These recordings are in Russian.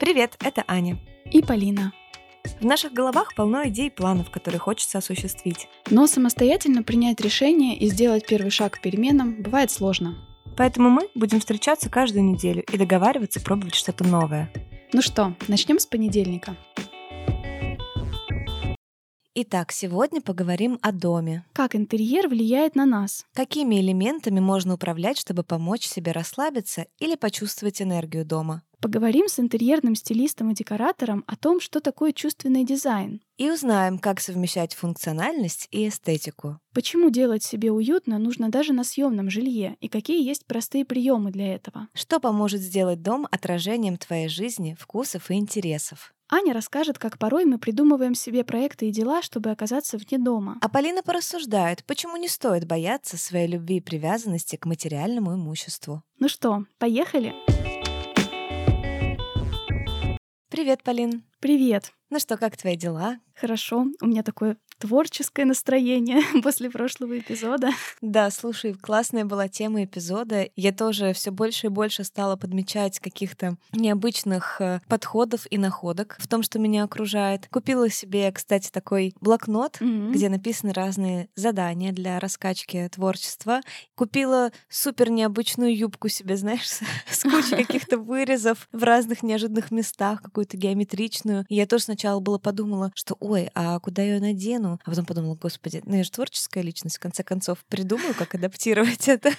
Привет, это Аня. И Полина. В наших головах полно идей и планов, которые хочется осуществить. Но самостоятельно принять решение и сделать первый шаг к переменам бывает сложно. Поэтому мы будем встречаться каждую неделю и договариваться пробовать что-то новое. Ну что, начнем с понедельника. Итак, сегодня поговорим о доме. Как интерьер влияет на нас? Какими элементами можно управлять, чтобы помочь себе расслабиться или почувствовать энергию дома? Поговорим с интерьерным стилистом и декоратором о том, что такое чувственный дизайн. И узнаем, как совмещать функциональность и эстетику. Почему делать себе уютно нужно даже на съемном жилье и какие есть простые приемы для этого. Что поможет сделать дом отражением твоей жизни, вкусов и интересов. Аня расскажет, как порой мы придумываем себе проекты и дела, чтобы оказаться вне дома. А Полина порассуждает, почему не стоит бояться своей любви и привязанности к материальному имуществу. Ну что, поехали? Привет, Полин. Привет. Ну что, как твои дела? Хорошо. У меня такое творческое настроение после прошлого эпизода. Да, слушай, классная была тема эпизода. Я тоже все больше и больше стала подмечать каких-то необычных э, подходов и находок в том, что меня окружает. Купила себе, кстати, такой блокнот, mm-hmm. где написаны разные задания для раскачки творчества. Купила супер необычную юбку себе, знаешь, с кучей каких-то вырезов в разных неожиданных местах, какую-то геометричную. И я тоже сначала было подумала, что ой, а куда я надену? А потом подумала, господи, ну я же творческая личность, в конце концов, придумаю, как адаптировать это.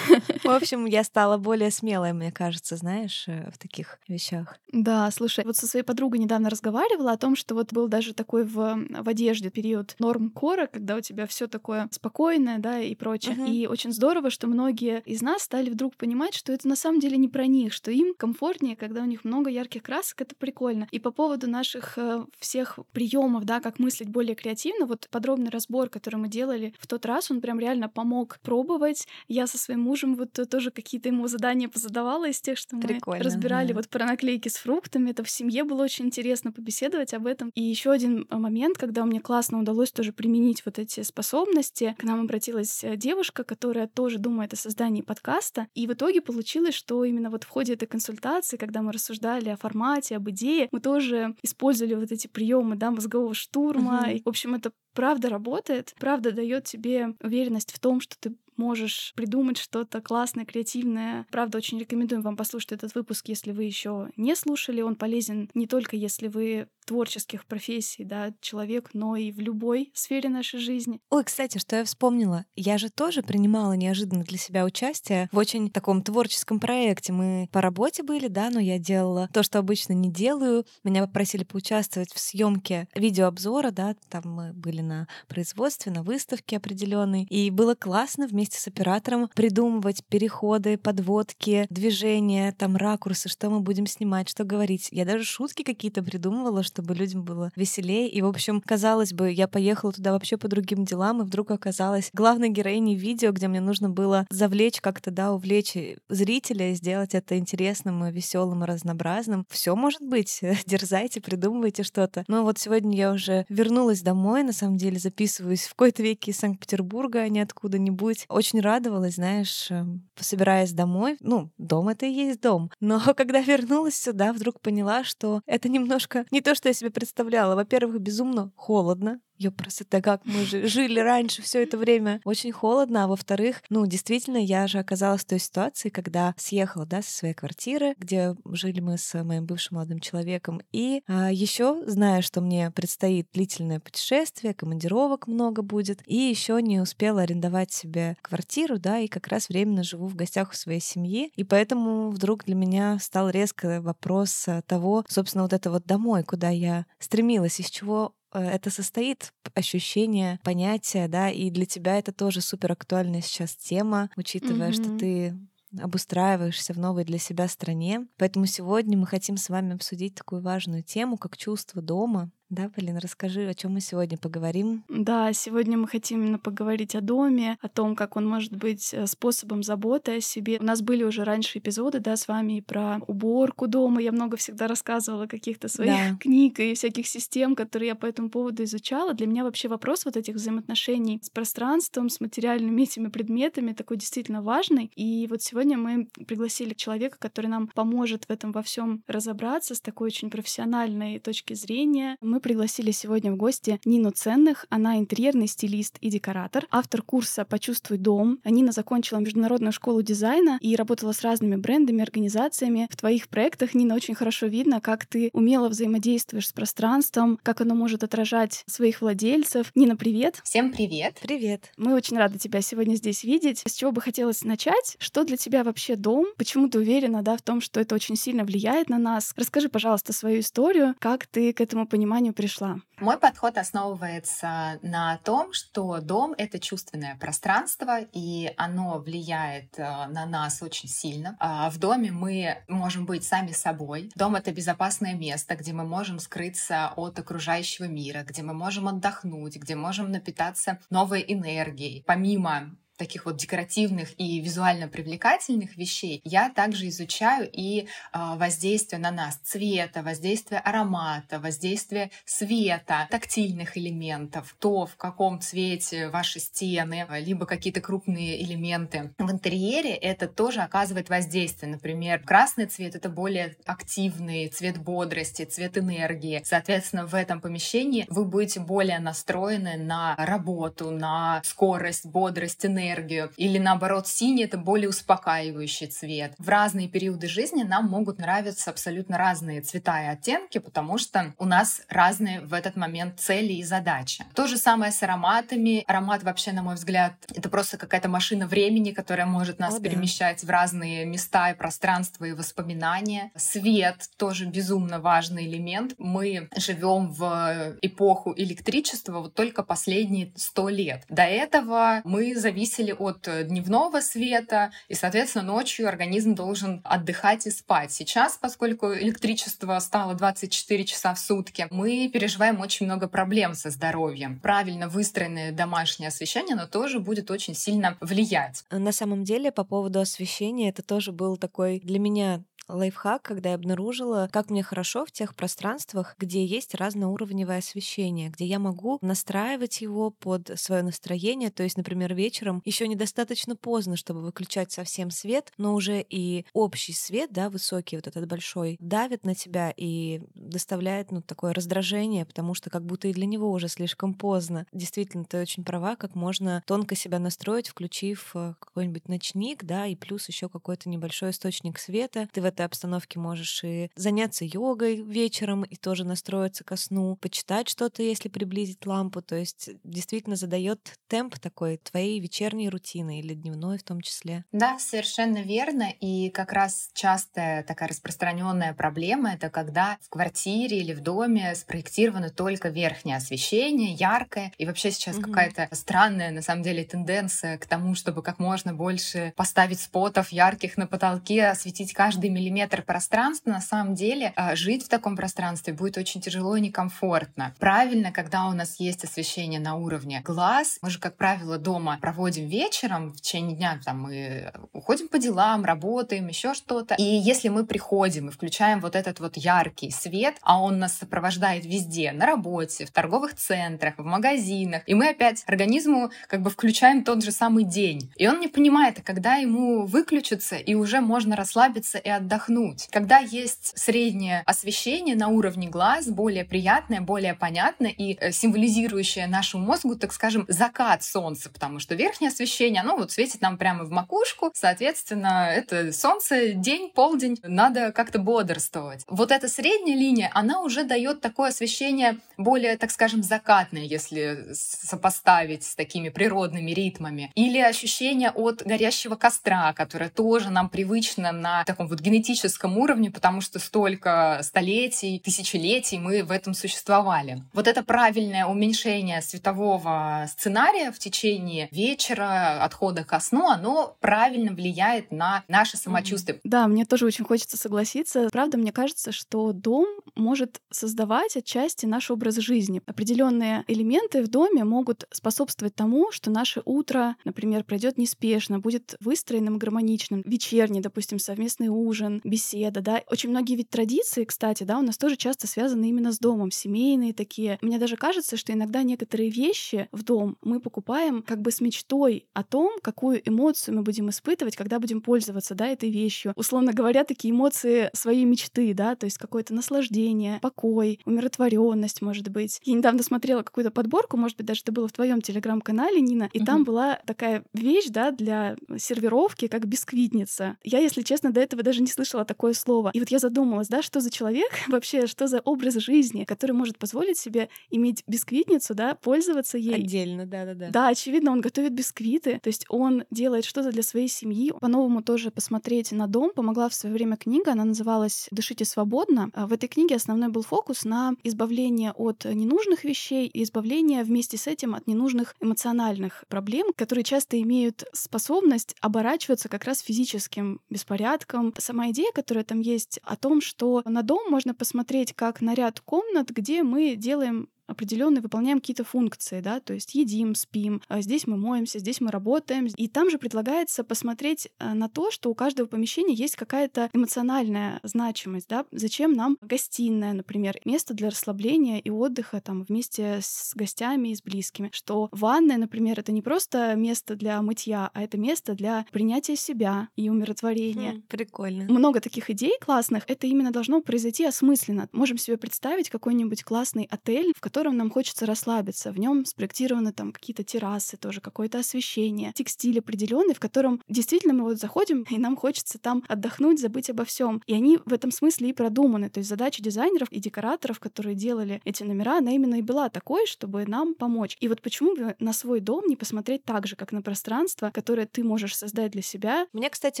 В общем, я стала более смелой, мне кажется, знаешь, э, в таких вещах. Да, слушай, вот со своей подругой недавно разговаривала о том, что вот был даже такой в, в одежде период норм кора, когда у тебя все такое спокойное, да, и прочее. Uh-huh. И очень здорово, что многие из нас стали вдруг понимать, что это на самом деле не про них, что им комфортнее, когда у них много ярких красок, это прикольно. И по поводу наших э, всех приемов, да, как мыслить более креативно, эффективно. Вот подробный разбор, который мы делали в тот раз, он прям реально помог пробовать. Я со своим мужем вот тоже какие-то ему задания позадавала из тех, что мы Прикольно, разбирали да. вот про наклейки с фруктами. Это в семье было очень интересно побеседовать об этом. И еще один э, момент, когда мне классно удалось тоже применить вот эти способности. К нам обратилась э, девушка, которая тоже думает о создании подкаста. И в итоге получилось, что именно вот в ходе этой консультации, когда мы рассуждали о формате, об идее, мы тоже использовали вот эти приемы да, мозгового штурма. Uh-huh. И, в общем, это правда работает, правда дает тебе уверенность в том, что ты можешь придумать что-то классное, креативное. Правда, очень рекомендуем вам послушать этот выпуск, если вы еще не слушали. Он полезен не только если вы творческих профессий, да, человек, но и в любой сфере нашей жизни. Ой, кстати, что я вспомнила. Я же тоже принимала неожиданно для себя участие в очень таком творческом проекте. Мы по работе были, да, но я делала то, что обычно не делаю. Меня попросили поучаствовать в съемке видеообзора, да, там мы были на производстве, на выставке определенной. И было классно вместе с оператором придумывать переходы, подводки, движения, там ракурсы, что мы будем снимать, что говорить. Я даже шутки какие-то придумывала, что чтобы людям было веселее. И, в общем, казалось бы, я поехала туда вообще по другим делам, и вдруг оказалась главной героиней видео, где мне нужно было завлечь как-то, да, увлечь зрителя, сделать это интересным, и веселым и разнообразным. Все может быть. Дерзайте, придумывайте что-то. Но вот сегодня я уже вернулась домой, на самом деле записываюсь в какой-то веке из Санкт-Петербурга, а не откуда-нибудь. Очень радовалась, знаешь, эм, собираясь домой. Ну, дом — это и есть дом. Но когда вернулась сюда, вдруг поняла, что это немножко не то, что я себе представляла. Во-первых, безумно холодно, Ёпрст, это как? Мы же жили раньше все это время. Очень холодно, а во-вторых, ну, действительно, я же оказалась в той ситуации, когда съехала, да, со своей квартиры, где жили мы с моим бывшим молодым человеком, и а, еще зная, что мне предстоит длительное путешествие, командировок много будет, и еще не успела арендовать себе квартиру, да, и как раз временно живу в гостях у своей семьи, и поэтому вдруг для меня стал резко вопрос того, собственно, вот это вот домой, куда я стремилась, из чего это состоит ощущение, понятие, да, и для тебя это тоже супер актуальная сейчас тема, учитывая, mm-hmm. что ты обустраиваешься в новой для себя стране. Поэтому сегодня мы хотим с вами обсудить такую важную тему, как чувство дома. Да, Полина, расскажи, о чем мы сегодня поговорим. Да, сегодня мы хотим именно поговорить о доме, о том, как он может быть э, способом заботы о себе. У нас были уже раньше эпизоды, да, с вами и про уборку дома. Я много всегда рассказывала каких-то своих да. книг и всяких систем, которые я по этому поводу изучала. Для меня вообще вопрос вот этих взаимоотношений с пространством, с материальными этими предметами такой действительно важный. И вот сегодня мы пригласили человека, который нам поможет в этом во всем разобраться с такой очень профессиональной точки зрения. Мы пригласили сегодня в гости Нину Ценных. Она интерьерный стилист и декоратор, автор курса «Почувствуй дом». Нина закончила международную школу дизайна и работала с разными брендами, организациями. В твоих проектах, Нина, очень хорошо видно, как ты умело взаимодействуешь с пространством, как оно может отражать своих владельцев. Нина, привет! Всем привет! Привет! Мы очень рады тебя сегодня здесь видеть. С чего бы хотелось начать? Что для тебя вообще дом? Почему ты уверена да, в том, что это очень сильно влияет на нас? Расскажи, пожалуйста, свою историю, как ты к этому пониманию пониманию пришла? Мой подход основывается на том, что дом — это чувственное пространство, и оно влияет э, на нас очень сильно. А в доме мы можем быть сами собой. Дом — это безопасное место, где мы можем скрыться от окружающего мира, где мы можем отдохнуть, где можем напитаться новой энергией. Помимо таких вот декоративных и визуально привлекательных вещей, я также изучаю и э, воздействие на нас цвета, воздействие аромата, воздействие света, тактильных элементов, то, в каком цвете ваши стены, либо какие-то крупные элементы в интерьере, это тоже оказывает воздействие. Например, красный цвет — это более активный цвет бодрости, цвет энергии. Соответственно, в этом помещении вы будете более настроены на работу, на скорость, бодрость, энергию, энергию. Или наоборот, синий — это более успокаивающий цвет. В разные периоды жизни нам могут нравиться абсолютно разные цвета и оттенки, потому что у нас разные в этот момент цели и задачи. То же самое с ароматами. Аромат вообще, на мой взгляд, это просто какая-то машина времени, которая может нас О, перемещать да. в разные места и пространства и воспоминания. Свет тоже безумно важный элемент. Мы живем в эпоху электричества вот только последние сто лет. До этого мы зависели зависели от э, дневного света, и, соответственно, ночью организм должен отдыхать и спать. Сейчас, поскольку электричество стало 24 часа в сутки, мы переживаем очень много проблем со здоровьем. Правильно выстроенное домашнее освещение, оно тоже будет очень сильно влиять. На самом деле, по поводу освещения, это тоже был такой для меня лайфхак, когда я обнаружила, как мне хорошо в тех пространствах, где есть разноуровневое освещение, где я могу настраивать его под свое настроение. То есть, например, вечером еще недостаточно поздно, чтобы выключать совсем свет, но уже и общий свет, да, высокий, вот этот большой, давит на тебя и доставляет, ну, такое раздражение, потому что как будто и для него уже слишком поздно. Действительно, ты очень права, как можно тонко себя настроить, включив э, какой-нибудь ночник, да, и плюс еще какой-то небольшой источник света. Ты в этой обстановке можешь и заняться йогой вечером, и тоже настроиться ко сну, почитать что-то, если приблизить лампу. То есть действительно задает темп такой твоей вечерней рутины или дневной в том числе. Да, совершенно верно. И как раз частая такая распространенная проблема это когда в квартире или в доме спроектировано только верхнее освещение, яркое. И вообще сейчас угу. какая-то странная, на самом деле, тенденция к тому, чтобы как можно больше поставить спотов ярких на потолке, осветить каждый миллиметр пространства, на самом деле а, жить в таком пространстве будет очень тяжело и некомфортно. Правильно, когда у нас есть освещение на уровне глаз, мы же, как правило, дома проводим вечером, в течение дня там мы уходим по делам, работаем, еще что-то. И если мы приходим и включаем вот этот вот яркий свет, а он нас сопровождает везде, на работе, в торговых центрах, в магазинах, и мы опять организму как бы включаем тот же самый день. И он не понимает, когда ему выключиться, и уже можно расслабиться и отдохнуть отдохнуть. Когда есть среднее освещение на уровне глаз, более приятное, более понятное и э, символизирующее нашему мозгу, так скажем, закат солнца, потому что верхнее освещение, оно вот светит нам прямо в макушку, соответственно, это солнце, день, полдень, надо как-то бодрствовать. Вот эта средняя линия, она уже дает такое освещение более, так скажем, закатное, если сопоставить с такими природными ритмами. Или ощущение от горящего костра, которое тоже нам привычно на таком вот генетическом энергетическом уровне, потому что столько столетий, тысячелетий мы в этом существовали. Вот это правильное уменьшение светового сценария в течение вечера, отхода ко сну, оно правильно влияет на наше самочувствие. Да, мне тоже очень хочется согласиться. Правда, мне кажется, что дом может создавать отчасти наш образ жизни. Определенные элементы в доме могут способствовать тому, что наше утро, например, пройдет неспешно, будет выстроенным и гармоничным. Вечерний, допустим, совместный ужин, беседа, да. Очень многие ведь традиции, кстати, да, у нас тоже часто связаны именно с домом, семейные такие. Мне даже кажется, что иногда некоторые вещи в дом мы покупаем как бы с мечтой о том, какую эмоцию мы будем испытывать, когда будем пользоваться, да, этой вещью. Условно говоря, такие эмоции своей мечты, да, то есть какое-то наслаждение, покой, умиротворенность, может быть. Я недавно смотрела какую-то подборку, может быть, даже это было в твоем телеграм-канале, Нина, и угу. там была такая вещь, да, для сервировки, как бисквитница. Я, если честно, до этого даже не слышала такое слово. И вот я задумалась, да, что за человек вообще, что за образ жизни, который может позволить себе иметь бисквитницу, да, пользоваться ей. Отдельно, да-да-да. Да, очевидно, он готовит бисквиты, то есть он делает что-то для своей семьи. По-новому тоже посмотреть на дом помогла в свое время книга, она называлась «Дышите свободно». А в этой книге основной был фокус на избавление от ненужных вещей и избавление вместе с этим от ненужных эмоциональных проблем, которые часто имеют способность оборачиваться как раз физическим беспорядком. Сама идея, которая там есть, о том, что на дом можно посмотреть как на ряд комнат, где мы делаем определенные выполняем какие-то функции, да, то есть едим, спим, а здесь мы моемся, здесь мы работаем. И там же предлагается посмотреть э, на то, что у каждого помещения есть какая-то эмоциональная значимость, да, зачем нам гостиная, например, место для расслабления и отдыха там вместе с гостями и с близкими, что ванная, например, это не просто место для мытья, а это место для принятия себя и умиротворения. Хм, прикольно. Много таких идей классных. Это именно должно произойти осмысленно. Можем себе представить какой-нибудь классный отель, в котором котором нам хочется расслабиться. В нем спроектированы там какие-то террасы, тоже какое-то освещение, текстиль определенный, в котором действительно мы вот заходим, и нам хочется там отдохнуть, забыть обо всем. И они в этом смысле и продуманы. То есть задача дизайнеров и декораторов, которые делали эти номера, она именно и была такой, чтобы нам помочь. И вот почему бы на свой дом не посмотреть так же, как на пространство, которое ты можешь создать для себя? Мне, кстати,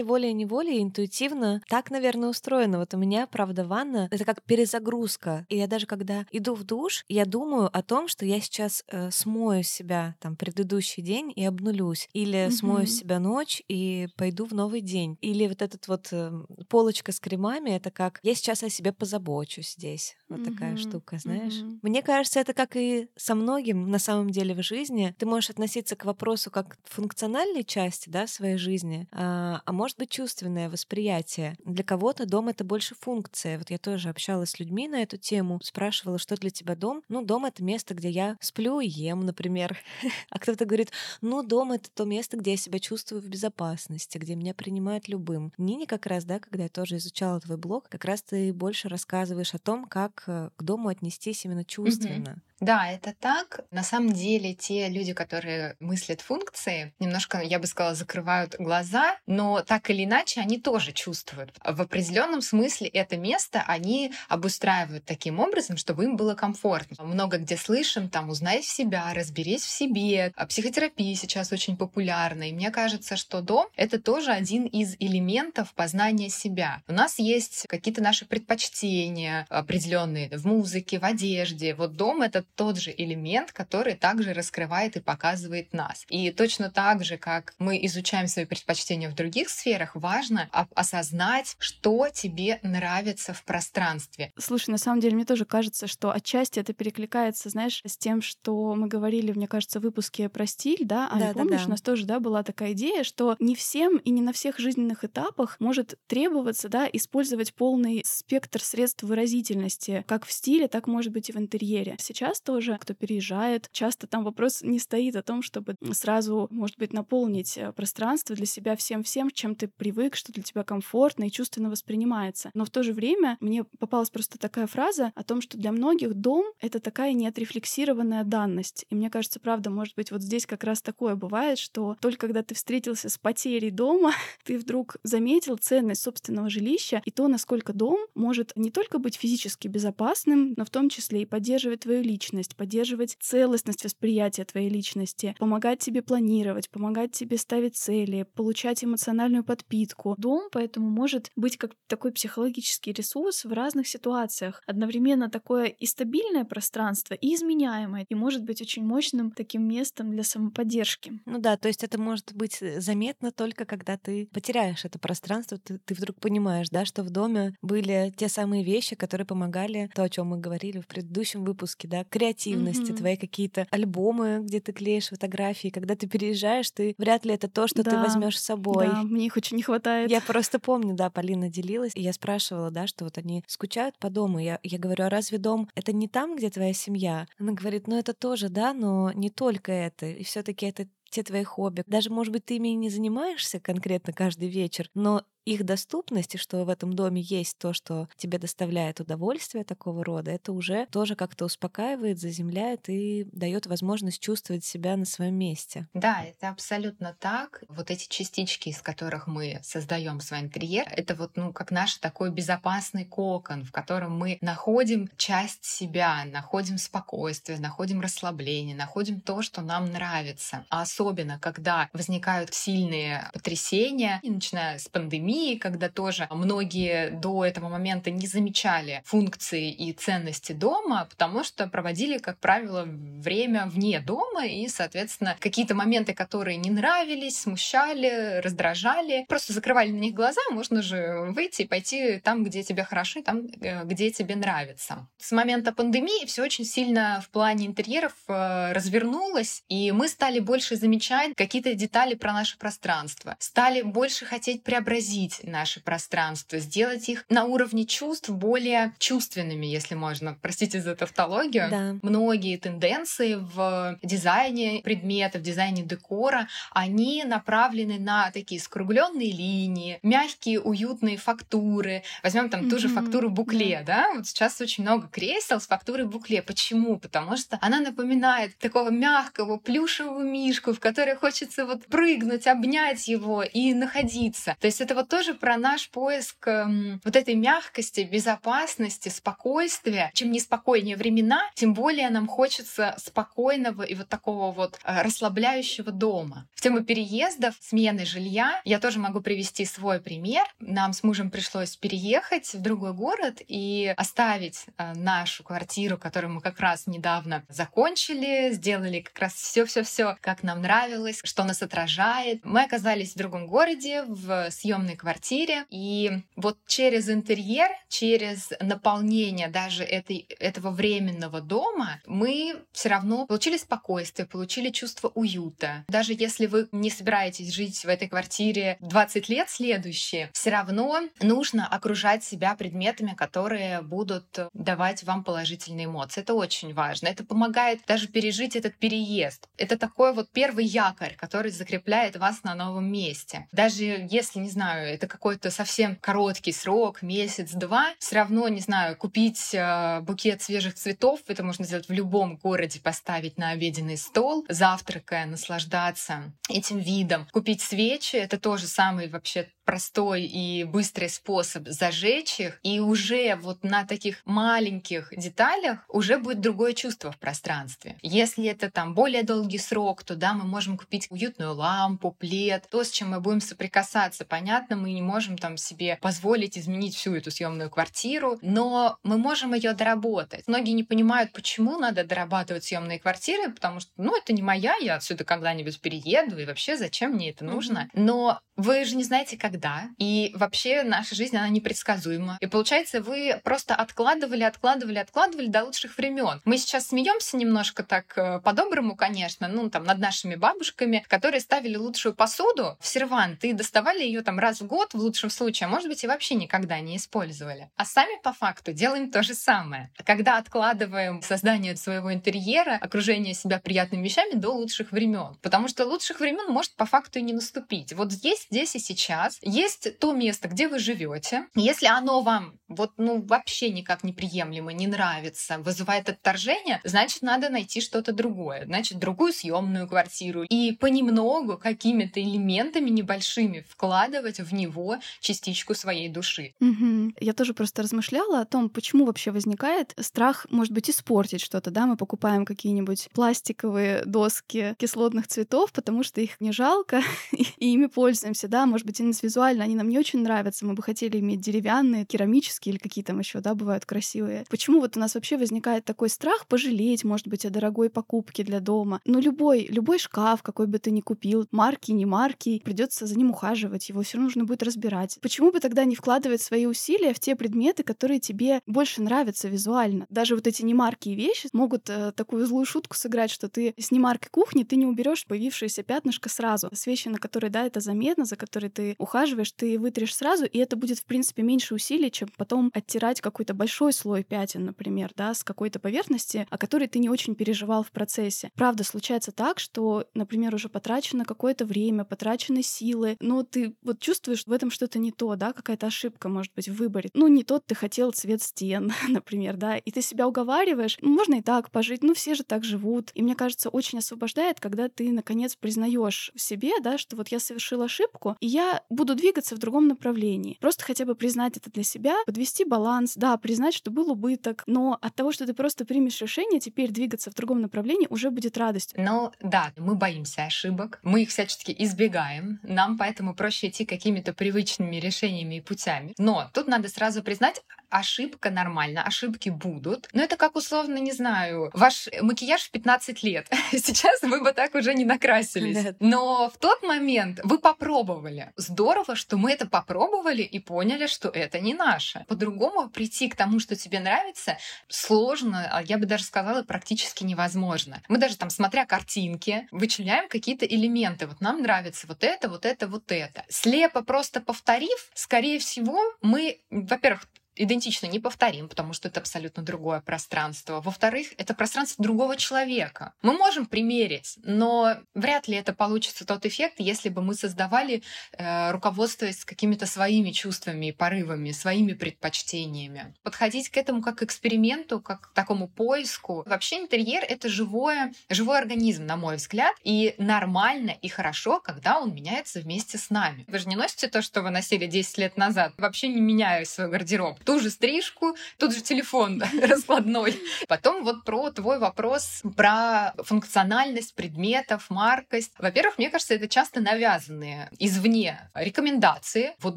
волей-неволей интуитивно так, наверное, устроено. Вот у меня, правда, ванна — это как перезагрузка. И я даже когда иду в душ, я думаю, думаю о том, что я сейчас э, смою себя там предыдущий день и обнулюсь, или угу. смою себя ночь и пойду в новый день, или вот этот вот э, полочка с кремами, это как я сейчас о себе позабочусь здесь, вот угу. такая штука, знаешь. Угу. Мне кажется, это как и со многим на самом деле в жизни. Ты можешь относиться к вопросу как функциональной части, да, своей жизни, а, а может быть чувственное восприятие. Для кого-то дом это больше функция. Вот я тоже общалась с людьми на эту тему, спрашивала, что для тебя дом. Ну, дом это место, где я сплю и ем, например. а кто-то говорит, ну, дом — это то место, где я себя чувствую в безопасности, где меня принимают любым. Нине как раз, да, когда я тоже изучала твой блог, как раз ты больше рассказываешь о том, как э, к дому отнестись именно чувственно. Да, это так. На самом деле те люди, которые мыслят функции, немножко, я бы сказала, закрывают глаза, но так или иначе они тоже чувствуют. В определенном смысле это место они обустраивают таким образом, чтобы им было комфортно. Много где слышим, там, узнай себя, разберись в себе. А психотерапия сейчас очень популярна, и мне кажется, что дом — это тоже один из элементов познания себя. У нас есть какие-то наши предпочтения определенные в музыке, в одежде. Вот дом — это тот же элемент, который также раскрывает и показывает нас. И точно так же, как мы изучаем свои предпочтения в других сферах, важно осознать, что тебе нравится в пространстве. Слушай, на самом деле, мне тоже кажется, что отчасти это перекликается, знаешь, с тем, что мы говорили, мне кажется, в выпуске про стиль, да? А да, помнишь, да, да. у нас тоже, да, была такая идея, что не всем и не на всех жизненных этапах может требоваться, да, использовать полный спектр средств выразительности, как в стиле, так, может быть, и в интерьере. Сейчас тоже, кто переезжает. Часто там вопрос не стоит о том, чтобы сразу, может быть, наполнить э, пространство для себя всем-всем, чем ты привык, что для тебя комфортно и чувственно воспринимается. Но в то же время мне попалась просто такая фраза о том, что для многих дом — это такая неотрефлексированная данность. И мне кажется, правда, может быть, вот здесь как раз такое бывает, что только когда ты встретился с потерей дома, ты вдруг заметил ценность собственного жилища и то, насколько дом может не только быть физически безопасным, но в том числе и поддерживать твою личность личность, поддерживать целостность восприятия твоей личности, помогать тебе планировать, помогать тебе ставить цели, получать эмоциональную подпитку. Дом поэтому может быть как такой психологический ресурс в разных ситуациях. Одновременно такое и стабильное пространство, и изменяемое, и может быть очень мощным таким местом для самоподдержки. Ну да, то есть это может быть э, заметно только когда ты потеряешь это пространство, ты, ты вдруг понимаешь, да, что в доме были те самые вещи, которые помогали, то, о чем мы говорили в предыдущем выпуске, да, креативности, mm-hmm. твои какие-то альбомы, где ты клеишь фотографии, когда ты переезжаешь, ты вряд ли это то, что да, ты возьмешь с собой. Да, мне их очень не хватает. Я просто помню, да, Полина делилась, и я спрашивала, да, что вот они скучают по дому. Я, я говорю, а разве дом это не там, где твоя семья? Она говорит, ну это тоже, да, но не только это. И все-таки это те твои хобби. Даже, может быть, ты ими не занимаешься конкретно каждый вечер, но их доступность, и что в этом доме есть то, что тебе доставляет удовольствие такого рода, это уже тоже как-то успокаивает, заземляет и дает возможность чувствовать себя на своем месте. Да, это абсолютно так. Вот эти частички, из которых мы создаем свой интерьер, это вот, ну, как наш такой безопасный кокон, в котором мы находим часть себя, находим спокойствие, находим расслабление, находим то, что нам нравится. А особенно, когда возникают сильные потрясения, начиная с пандемии, пандемии, когда тоже многие до этого момента не замечали функции и ценности дома, потому что проводили, как правило, время вне дома, и, соответственно, какие-то моменты, которые не нравились, смущали, раздражали, просто закрывали на них глаза, можно же выйти и пойти там, где тебе хорошо, и там, э, где тебе нравится. С момента пандемии все очень сильно в плане интерьеров э, развернулось, и мы стали больше замечать какие-то детали про наше пространство, стали больше хотеть преобразить изменить наше пространство, сделать их на уровне чувств более чувственными, если можно. Простите за тавтологию. Да. Многие тенденции в дизайне предметов, в дизайне декора, они направлены на такие скругленные линии, мягкие, уютные фактуры. Возьмем там mm-hmm. ту же фактуру букле, да. да? Вот сейчас очень много кресел с фактурой букле. Почему? Потому что она напоминает такого мягкого плюшевого мишку, в который хочется вот прыгнуть, обнять его и находиться. То есть это вот тоже про наш поиск эм, вот этой мягкости, безопасности, спокойствия. Чем неспокойнее времена, тем более нам хочется спокойного и вот такого вот э, расслабляющего дома. В тему переездов, смены жилья, я тоже могу привести свой пример. Нам с мужем пришлось переехать в другой город и оставить э, нашу квартиру, которую мы как раз недавно закончили, сделали как раз все-все-все, как нам нравилось, что нас отражает. Мы оказались в другом городе, в съемной квартире. И вот через интерьер, через наполнение даже этой, этого временного дома мы все равно получили спокойствие, получили чувство уюта. Даже если вы не собираетесь жить в этой квартире 20 лет следующие, все равно нужно окружать себя предметами, которые будут давать вам положительные эмоции. Это очень важно. Это помогает даже пережить этот переезд. Это такой вот первый якорь, который закрепляет вас на новом месте. Даже если, не знаю, это какой-то совсем короткий срок, месяц-два, все равно, не знаю, купить э, букет свежих цветов, это можно сделать в любом городе, поставить на обеденный стол, завтракая, наслаждаться этим видом. Купить свечи — это тоже самый вообще простой и быстрый способ зажечь их, и уже вот на таких маленьких деталях уже будет другое чувство в пространстве. Если это там более долгий срок, то да, мы можем купить уютную лампу, плед, то, с чем мы будем соприкасаться. Понятно, мы не можем там себе позволить изменить всю эту съемную квартиру, но мы можем ее доработать. Многие не понимают, почему надо дорабатывать съемные квартиры, потому что, ну, это не моя, я отсюда когда-нибудь перееду, и вообще зачем мне это нужно? Но вы же не знаете, когда. И вообще наша жизнь, она непредсказуема. И получается, вы просто откладывали, откладывали, откладывали до лучших времен. Мы сейчас смеемся немножко так э, по-доброму, конечно, ну, там, над нашими бабушками, которые ставили лучшую посуду в сервант и доставали ее там раз в год, в лучшем случае, а может быть, и вообще никогда не использовали. А сами по факту делаем то же самое. Когда откладываем создание своего интерьера, окружение себя приятными вещами до лучших времен. Потому что лучших времен может по факту и не наступить. Вот есть здесь и сейчас есть то место, где вы живете. Если оно вам вот ну вообще никак неприемлемо, не нравится, вызывает отторжение, значит, надо найти что-то другое, значит, другую съемную квартиру и понемногу какими-то элементами небольшими вкладывать в него частичку своей души. Угу. Я тоже просто размышляла о том, почему вообще возникает страх, может быть, испортить что-то, да, мы покупаем какие-нибудь пластиковые доски кислотных цветов, потому что их не жалко, и ими пользуемся, да, может быть, визуально они нам не очень нравятся, мы бы хотели иметь деревянные, керамические или какие там еще, да, бывают красивые. Почему вот у нас вообще возникает такой страх пожалеть, может быть, о дорогой покупке для дома? Ну, любой, любой шкаф, какой бы ты ни купил, марки, не марки, придется за ним ухаживать, его все нужно будет разбирать. Почему бы тогда не вкладывать свои усилия в те предметы, которые тебе больше нравятся визуально? Даже вот эти немаркие вещи могут э, такую злую шутку сыграть, что ты с немаркой кухни ты не уберешь появившееся пятнышко сразу. С вещи, на которые, да, это заметно, за которые ты ухаживаешь, ты вытрешь сразу, и это будет, в принципе, меньше усилий, чем потом оттирать какой-то большой слой пятен, например, да, с какой-то поверхности, о которой ты не очень переживал в процессе. Правда, случается так, что, например, уже потрачено какое-то время, потрачены силы, но ты вот чувствуешь в этом что-то не то, да, какая-то ошибка, может быть, в выборе. Ну, не тот ты хотел цвет стен, например, да, и ты себя уговариваешь, ну, можно и так пожить, ну, все же так живут. И мне кажется, очень освобождает, когда ты, наконец, признаешь в себе, да, что вот я совершил ошибку, и я буду двигаться в другом направлении. Просто хотя бы признать это для себя, подвести баланс, да, признать, что был убыток, но от того, что ты просто примешь решение теперь двигаться в другом направлении, уже будет радость. Ну да, мы боимся ошибок, мы их всячески избегаем, нам поэтому проще идти какими-то привычными решениями и путями. Но тут надо сразу признать, ошибка нормально, ошибки будут. Но это как условно, не знаю, ваш макияж в 15 лет. Сейчас вы бы так уже не накрасились. Но в тот момент вы попробовали. Здорово, что мы это попробовали и поняли, что это не наше. По-другому прийти к тому, что тебе нравится, сложно, а я бы даже сказала, практически невозможно. Мы даже там, смотря картинки, вычленяем какие-то элементы. Вот нам нравится вот это, вот это, вот это. Слепо просто повторив, скорее всего, мы, во-первых, идентично не повторим, потому что это абсолютно другое пространство. Во-вторых, это пространство другого человека. Мы можем примерить, но вряд ли это получится тот эффект, если бы мы создавали, э, руководствуясь какими-то своими чувствами и порывами, своими предпочтениями. Подходить к этому как к эксперименту, как к такому поиску. Вообще интерьер — это живое, живой организм, на мой взгляд, и нормально и хорошо, когда он меняется вместе с нами. Вы же не носите то, что вы носили 10 лет назад, вообще не меняя свой гардероб ту же стрижку, тот же телефон раскладной. Потом вот про твой вопрос про функциональность предметов, маркость. Во-первых, мне кажется, это часто навязанные извне рекомендации. Вот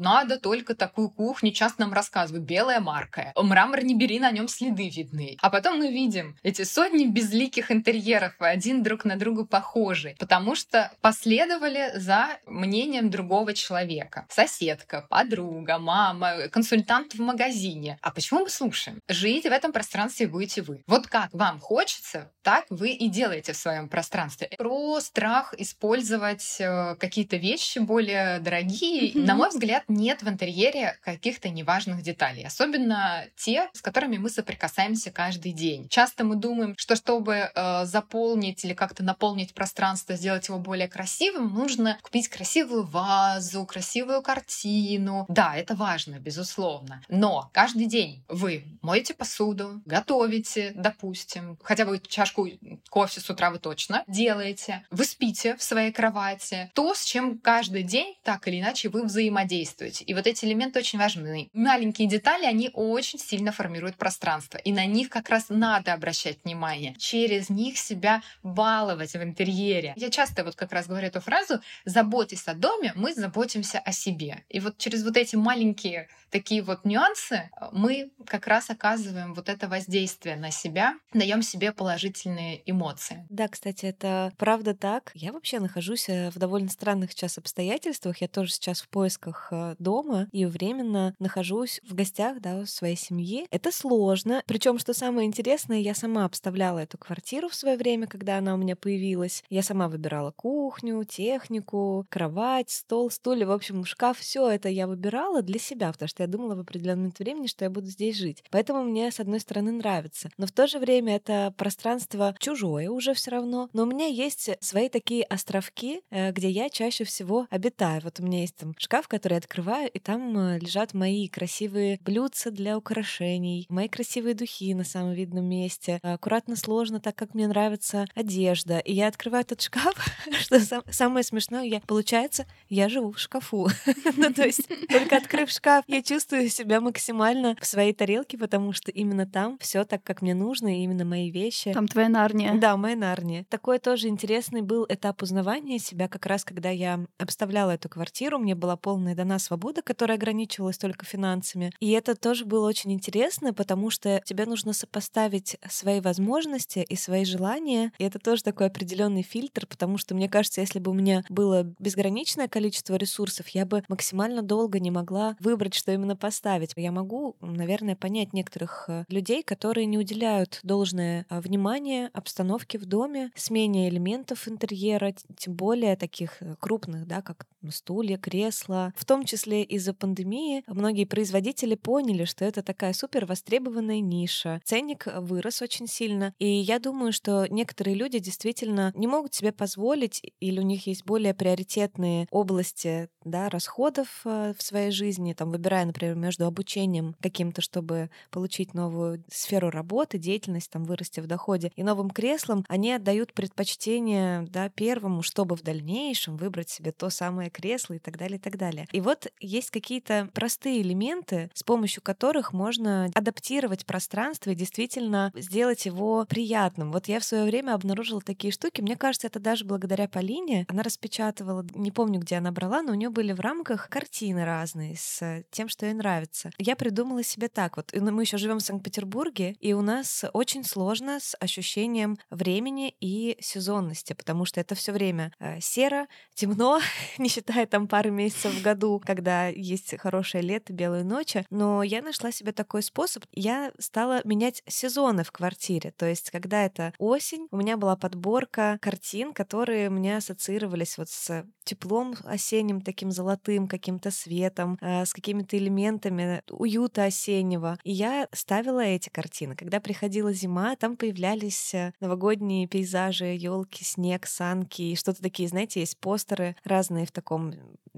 надо только такую кухню, часто нам рассказывают, белая марка. Мрамор не бери, на нем следы видны. А потом мы видим эти сотни безликих интерьеров, один друг на друга похожи, потому что последовали за мнением другого человека. Соседка, подруга, мама, консультант в магазине магазине. А почему мы слушаем? Жить в этом пространстве будете вы. Вот как вам хочется, так вы и делаете в своем пространстве. Про страх использовать э, какие-то вещи более дорогие, mm-hmm. на мой взгляд, нет в интерьере каких-то неважных деталей. Особенно те, с которыми мы соприкасаемся каждый день. Часто мы думаем, что чтобы э, заполнить или как-то наполнить пространство, сделать его более красивым, нужно купить красивую вазу, красивую картину. Да, это важно, безусловно. Но каждый день вы моете посуду, готовите, допустим, хотя бы чашку кофе с утра вы точно делаете, вы спите в своей кровати, то, с чем каждый день так или иначе вы взаимодействуете. И вот эти элементы очень важны. Маленькие детали, они очень сильно формируют пространство, и на них как раз надо обращать внимание. Через них себя баловать в интерьере. Я часто вот как раз говорю эту фразу «заботьтесь о доме, мы заботимся о себе». И вот через вот эти маленькие такие вот нюансы мы как раз оказываем вот это воздействие на себя, даем себе положительные эмоции. Да, кстати, это правда так. Я вообще нахожусь э, в довольно странных сейчас обстоятельствах. Я тоже сейчас в поисках э, дома и временно нахожусь в гостях да, у своей семьи. Это сложно. Причем, что самое интересное, я сама обставляла эту квартиру в свое время, когда она у меня появилась. Я сама выбирала кухню, технику, кровать, стол, стулья, в общем, шкаф. Все это я выбирала для себя, потому что я думала в определенный времени, что я буду здесь жить. Поэтому мне, с одной стороны, нравится. Но в то же время это пространство чужое уже все равно. Но у меня есть свои такие островки, э, где я чаще всего обитаю. Вот у меня есть там шкаф, который я открываю, и там э, лежат мои красивые блюдца для украшений, мои красивые духи на самом видном месте. Аккуратно сложно, так как мне нравится одежда. И я открываю этот шкаф, что самое смешное, я, получается, я живу в шкафу. ну, то есть, только открыв шкаф, я чувствую себя максимально в своей тарелке, потому что именно там все так, как мне нужно, и именно мои вещи. Там твоя нарния. Да, моя нарния. Такой тоже интересный был этап узнавания себя, как раз когда я обставляла эту квартиру, мне была полная дана свобода, которая ограничивалась только финансами. И это тоже было очень интересно, потому что тебе нужно сопоставить свои возможности и свои желания. И это тоже такой определенный фильтр, потому что мне кажется, если бы у меня было безграничное количество ресурсов, я бы максимально долго не могла выбрать, что именно поставить. Я могу, наверное, понять некоторых э, людей, которые не уделяют должное а, внимание обстановке в доме, смене элементов интерьера, тем более таких э, крупных, да, как стулья, кресла. В том числе из-за пандемии многие производители поняли, что это такая супер востребованная ниша. Ценник вырос очень сильно. И я думаю, что некоторые люди действительно не могут себе позволить, или у них есть более приоритетные области да, расходов э, в своей жизни, там, выбирая, например, между обучением каким-то, чтобы получить новую сферу работы, деятельность, там, вырасти в доходе, и новым креслом, они отдают предпочтение да, первому, чтобы в дальнейшем выбрать себе то самое кресло и так далее, и так далее. И вот есть какие-то простые элементы, с помощью которых можно адаптировать пространство и действительно сделать его приятным. Вот я в свое время обнаружила такие штуки. Мне кажется, это даже благодаря Полине. Она распечатывала, не помню, где она брала, но у нее были в рамках картины разные с тем, что ей нравится. Я придумала себе так. Вот мы еще живем в Санкт-Петербурге, и у нас очень сложно с ощущением времени и сезонности, потому что это все время э, серо, темно, не считая там пары месяцев в году, когда есть хорошее лето, белые ночи. Но я нашла себе такой способ. Я стала менять сезоны в квартире. То есть, когда это осень, у меня была подборка картин, которые меня ассоциировались вот с теплом осенним, таким золотым каким-то светом, э, с какими-то элементами уюта осеннего. И я ставила эти картины. Когда приходила зима, там появлялись э, новогодние пейзажи, елки, снег, санки и что-то такие, знаете, есть постеры разные в таком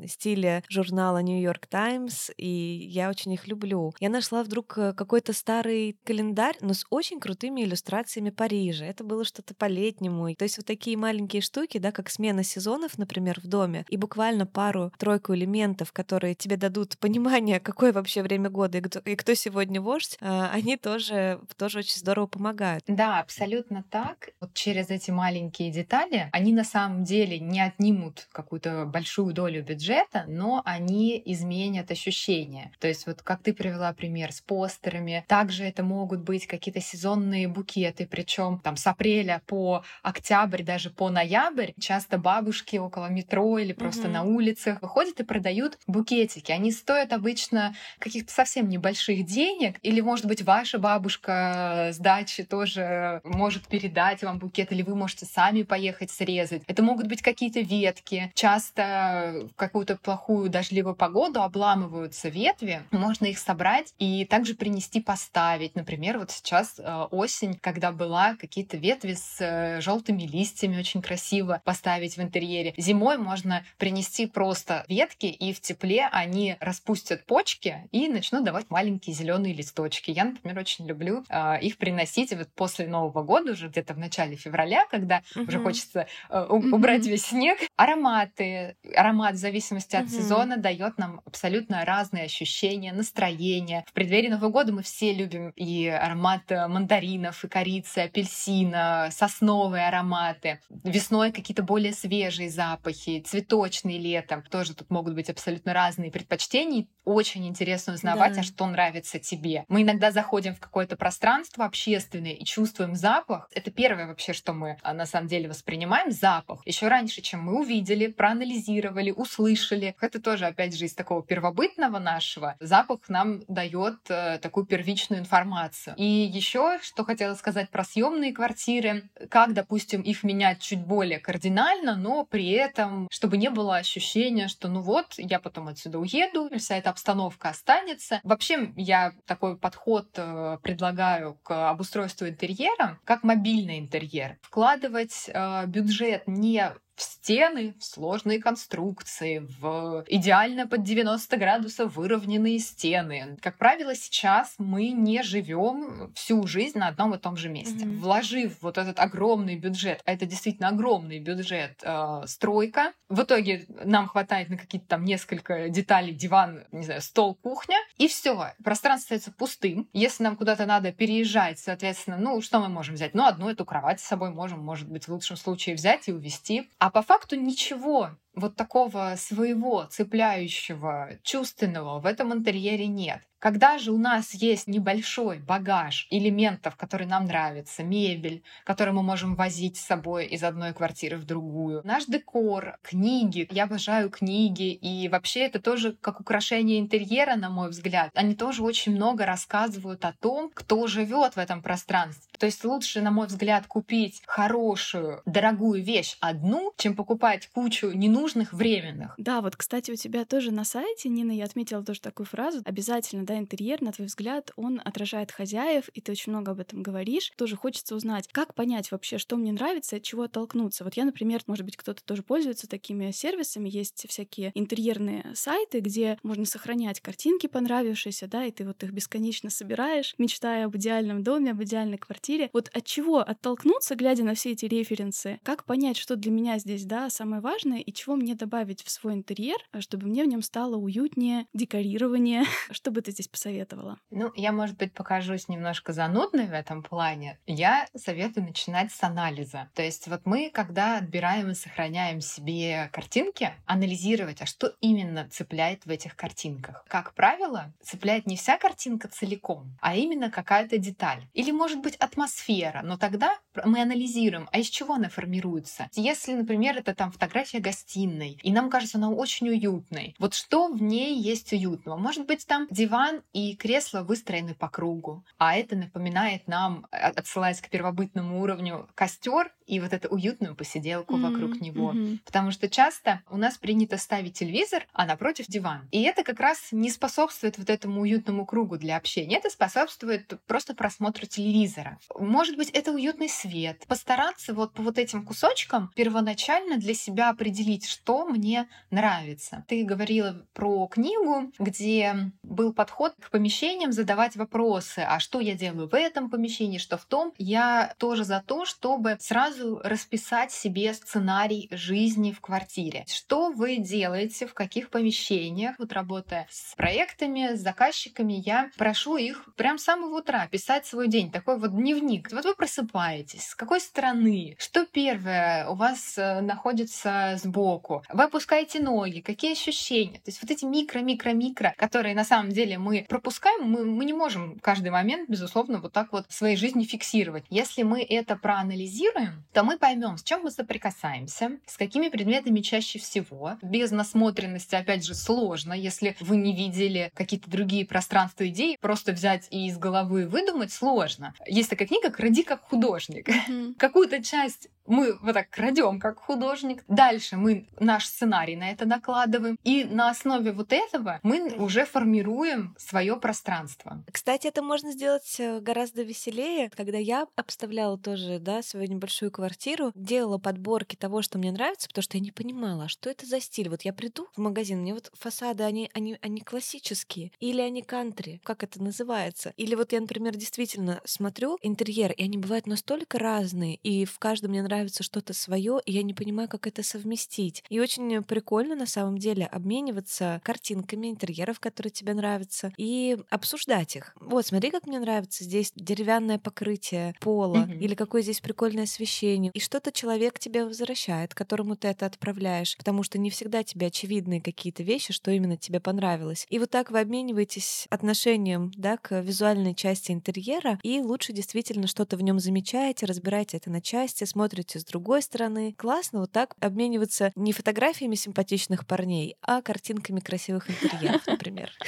стиле журнала New York Times, и я очень их люблю. Я нашла вдруг э, какой-то старый календарь, но с очень крутыми иллюстрациями Парижа. Это было что-то по-летнему. То есть вот такие маленькие штуки, да, как смена сезонов, например, в доме, и буквально пару-тройку элементов, которые тебе дадут понимание, какое вообще время года и кто, и кто сегодня вождь, а, они тоже, тоже очень здорово помогают. Да, абсолютно так. Вот через эти маленькие детали они на самом деле не отнимут какую-то большую долю бюджета, но они изменят ощущения. То есть вот как ты привела пример с постерами, также это могут быть какие-то сезонные букеты, причем там с апреля по октябрь, даже по ноябрь часто бабушки около метро или просто mm-hmm. на улицах выходят и продают букетики. Они стоят обычно каких-то совсем небольших денег, или, может быть, ваша бабушка с дачи тоже может передать вам букет, или вы можете сами поехать срезать. Это могут быть какие-то ветки. Часто в какую-то плохую дождливую погоду обламываются ветви, можно их собрать и также принести поставить. Например, вот сейчас э, осень, когда была какие-то ветви с э, желтыми листьями, очень красиво поставить в интерьере. Зимой можно принести просто ветки, и в тепле они распустят почки и начнут давать маленькие зеленые листочки. Я, например, очень люблю э, их приносить вот после Нового года, уже где-то в начале февраля, когда uh-huh. уже хочется э, убрать uh-huh. весь снег. Ароматы. Аромат в зависимости от uh-huh. сезона дает нам абсолютно разные ощущения, настроение. В преддверии Нового года мы все любим и аромат э, мандаринов, и корицы, апельсина, сосновые ароматы. Весной какие-то более свежие запахи, цветочные летом. Тоже тут могут быть абсолютно разные предпочтения. Очень интересно узнавать, да. а что нравится тебе. Мы иногда заходим в какое-то пространство общественное и чувствуем запах. Это первое вообще, что мы а, на самом деле воспринимаем, запах. Еще раньше, чем мы увидели, проанализировали, услышали. Это тоже, опять же, из такого первобытного нашего. Запах нам дает э, такую первичную информацию. И еще, что хотела сказать про съемные квартиры, как, допустим, их менять чуть более кардинально, но при этом, чтобы не было ощущения, что ну вот, я потом отсюда уеду, вся эта обстановка останется, нравится. Вообще, я такой подход э, предлагаю к обустройству интерьера, как мобильный интерьер. Вкладывать э, бюджет не в стены, в сложные конструкции, в идеально под 90 градусов выровненные стены. Как правило, сейчас мы не живем всю жизнь на одном и том же месте. Mm-hmm. Вложив вот этот огромный бюджет, а это действительно огромный бюджет, э, стройка, в итоге нам хватает на какие-то там несколько деталей, диван, не знаю, стол, кухня, и все. Пространство остается пустым. Если нам куда-то надо переезжать, соответственно, ну, что мы можем взять? Ну, одну эту кровать с собой можем, может быть, в лучшем случае взять и увезти. А по факту ничего вот такого своего цепляющего, чувственного в этом интерьере нет. Когда же у нас есть небольшой багаж элементов, которые нам нравятся, мебель, которую мы можем возить с собой из одной квартиры в другую, наш декор, книги, я обожаю книги, и вообще это тоже как украшение интерьера, на мой взгляд. Они тоже очень много рассказывают о том, кто живет в этом пространстве. То есть лучше, на мой взгляд, купить хорошую, дорогую вещь одну, чем покупать кучу ненужных временных. Да, вот, кстати, у тебя тоже на сайте, Нина, я отметила тоже такую фразу. Обязательно, да, интерьер, на твой взгляд, он отражает хозяев, и ты очень много об этом говоришь. Тоже хочется узнать, как понять вообще, что мне нравится, от чего оттолкнуться. Вот я, например, может быть, кто-то тоже пользуется такими сервисами. Есть всякие интерьерные сайты, где можно сохранять картинки понравившиеся, да, и ты вот их бесконечно собираешь, мечтая об идеальном доме, об идеальной квартире. Вот от чего оттолкнуться, глядя на все эти референсы? Как понять, что для меня здесь, да, самое важное, и чего мне добавить в свой интерьер, чтобы мне в нем стало уютнее, декорирование? Что бы ты здесь посоветовала? Ну, я, может быть, покажусь немножко занудной в этом плане. Я советую начинать с анализа. То есть вот мы, когда отбираем и сохраняем себе картинки, анализировать, а что именно цепляет в этих картинках. Как правило, цепляет не вся картинка целиком, а именно какая-то деталь. Или, может быть, атмосфера. Но тогда мы анализируем, а из чего она формируется. Если, например, это там фотография гостиной, и нам кажется она очень уютной, вот что в ней есть уютного? Может быть, там диван и кресло выстроены по кругу. А это напоминает нам, а, отсылаясь к первобытному уровню, костер и вот эту уютную посиделку mm-hmm. вокруг него. Mm-hmm. Потому что часто у нас принято ставить телевизор, а напротив диван. И это как раз не способствует вот этому уютному кругу для общения. Это способствует просто просмотру телевизора. Может быть, это уютный свет. Постараться вот по вот этим кусочкам первоначально для себя определить, что мне нравится. Ты говорила про книгу, где был подход к помещениям, задавать вопросы, а что я делаю в этом помещении, что в том. Я тоже за то, чтобы сразу расписать себе сценарий жизни в квартире. Что вы делаете, в каких помещениях, вот работая с проектами, с заказчиками, я прошу их прям с самого утра писать свой день, такой вот дневник. Вот вы просыпаетесь, с какой стороны, что первое у вас э, находится сбоку, вы опускаете ноги, какие ощущения. То есть вот эти микро-микро-микро, которые на самом деле мы пропускаем, мы, мы не можем каждый момент, безусловно, вот так вот в своей жизни фиксировать. Если мы это проанализируем, то мы поймем, с чем мы соприкасаемся, с какими предметами чаще всего. Без насмотренности, опять же, сложно, если вы не видели какие-то другие пространства идей, просто взять и из головы выдумать сложно. Есть такая книга «Кради как художник». Mm-hmm. Какую-то часть мы вот так крадем как художник. Дальше мы наш сценарий на это накладываем. И на основе вот этого мы уже формируем свое пространство. Кстати, это можно сделать э, гораздо веселее. Когда я обставляла тоже да, свою небольшую квартиру, делала подборки того, что мне нравится, потому что я не понимала, а что это за стиль. Вот я приду в магазин, мне вот фасады, они, они, они классические, или они кантри, как это называется. Или вот я, например, действительно смотрю интерьер, и они бывают настолько разные, и в каждом мне нравится нравится что-то свое, и я не понимаю, как это совместить. И очень прикольно на самом деле обмениваться картинками интерьеров, которые тебе нравятся, и обсуждать их. Вот, смотри, как мне нравится здесь деревянное покрытие пола, mm-hmm. или какое здесь прикольное освещение. И что-то человек тебе возвращает, которому ты это отправляешь, потому что не всегда тебе очевидны какие-то вещи, что именно тебе понравилось. И вот так вы обмениваетесь отношением да, к визуальной части интерьера, и лучше действительно что-то в нем замечаете, разбираете это на части, смотрите показываете с другой стороны. Классно вот так обмениваться не фотографиями симпатичных парней, а картинками красивых интерьеров, например.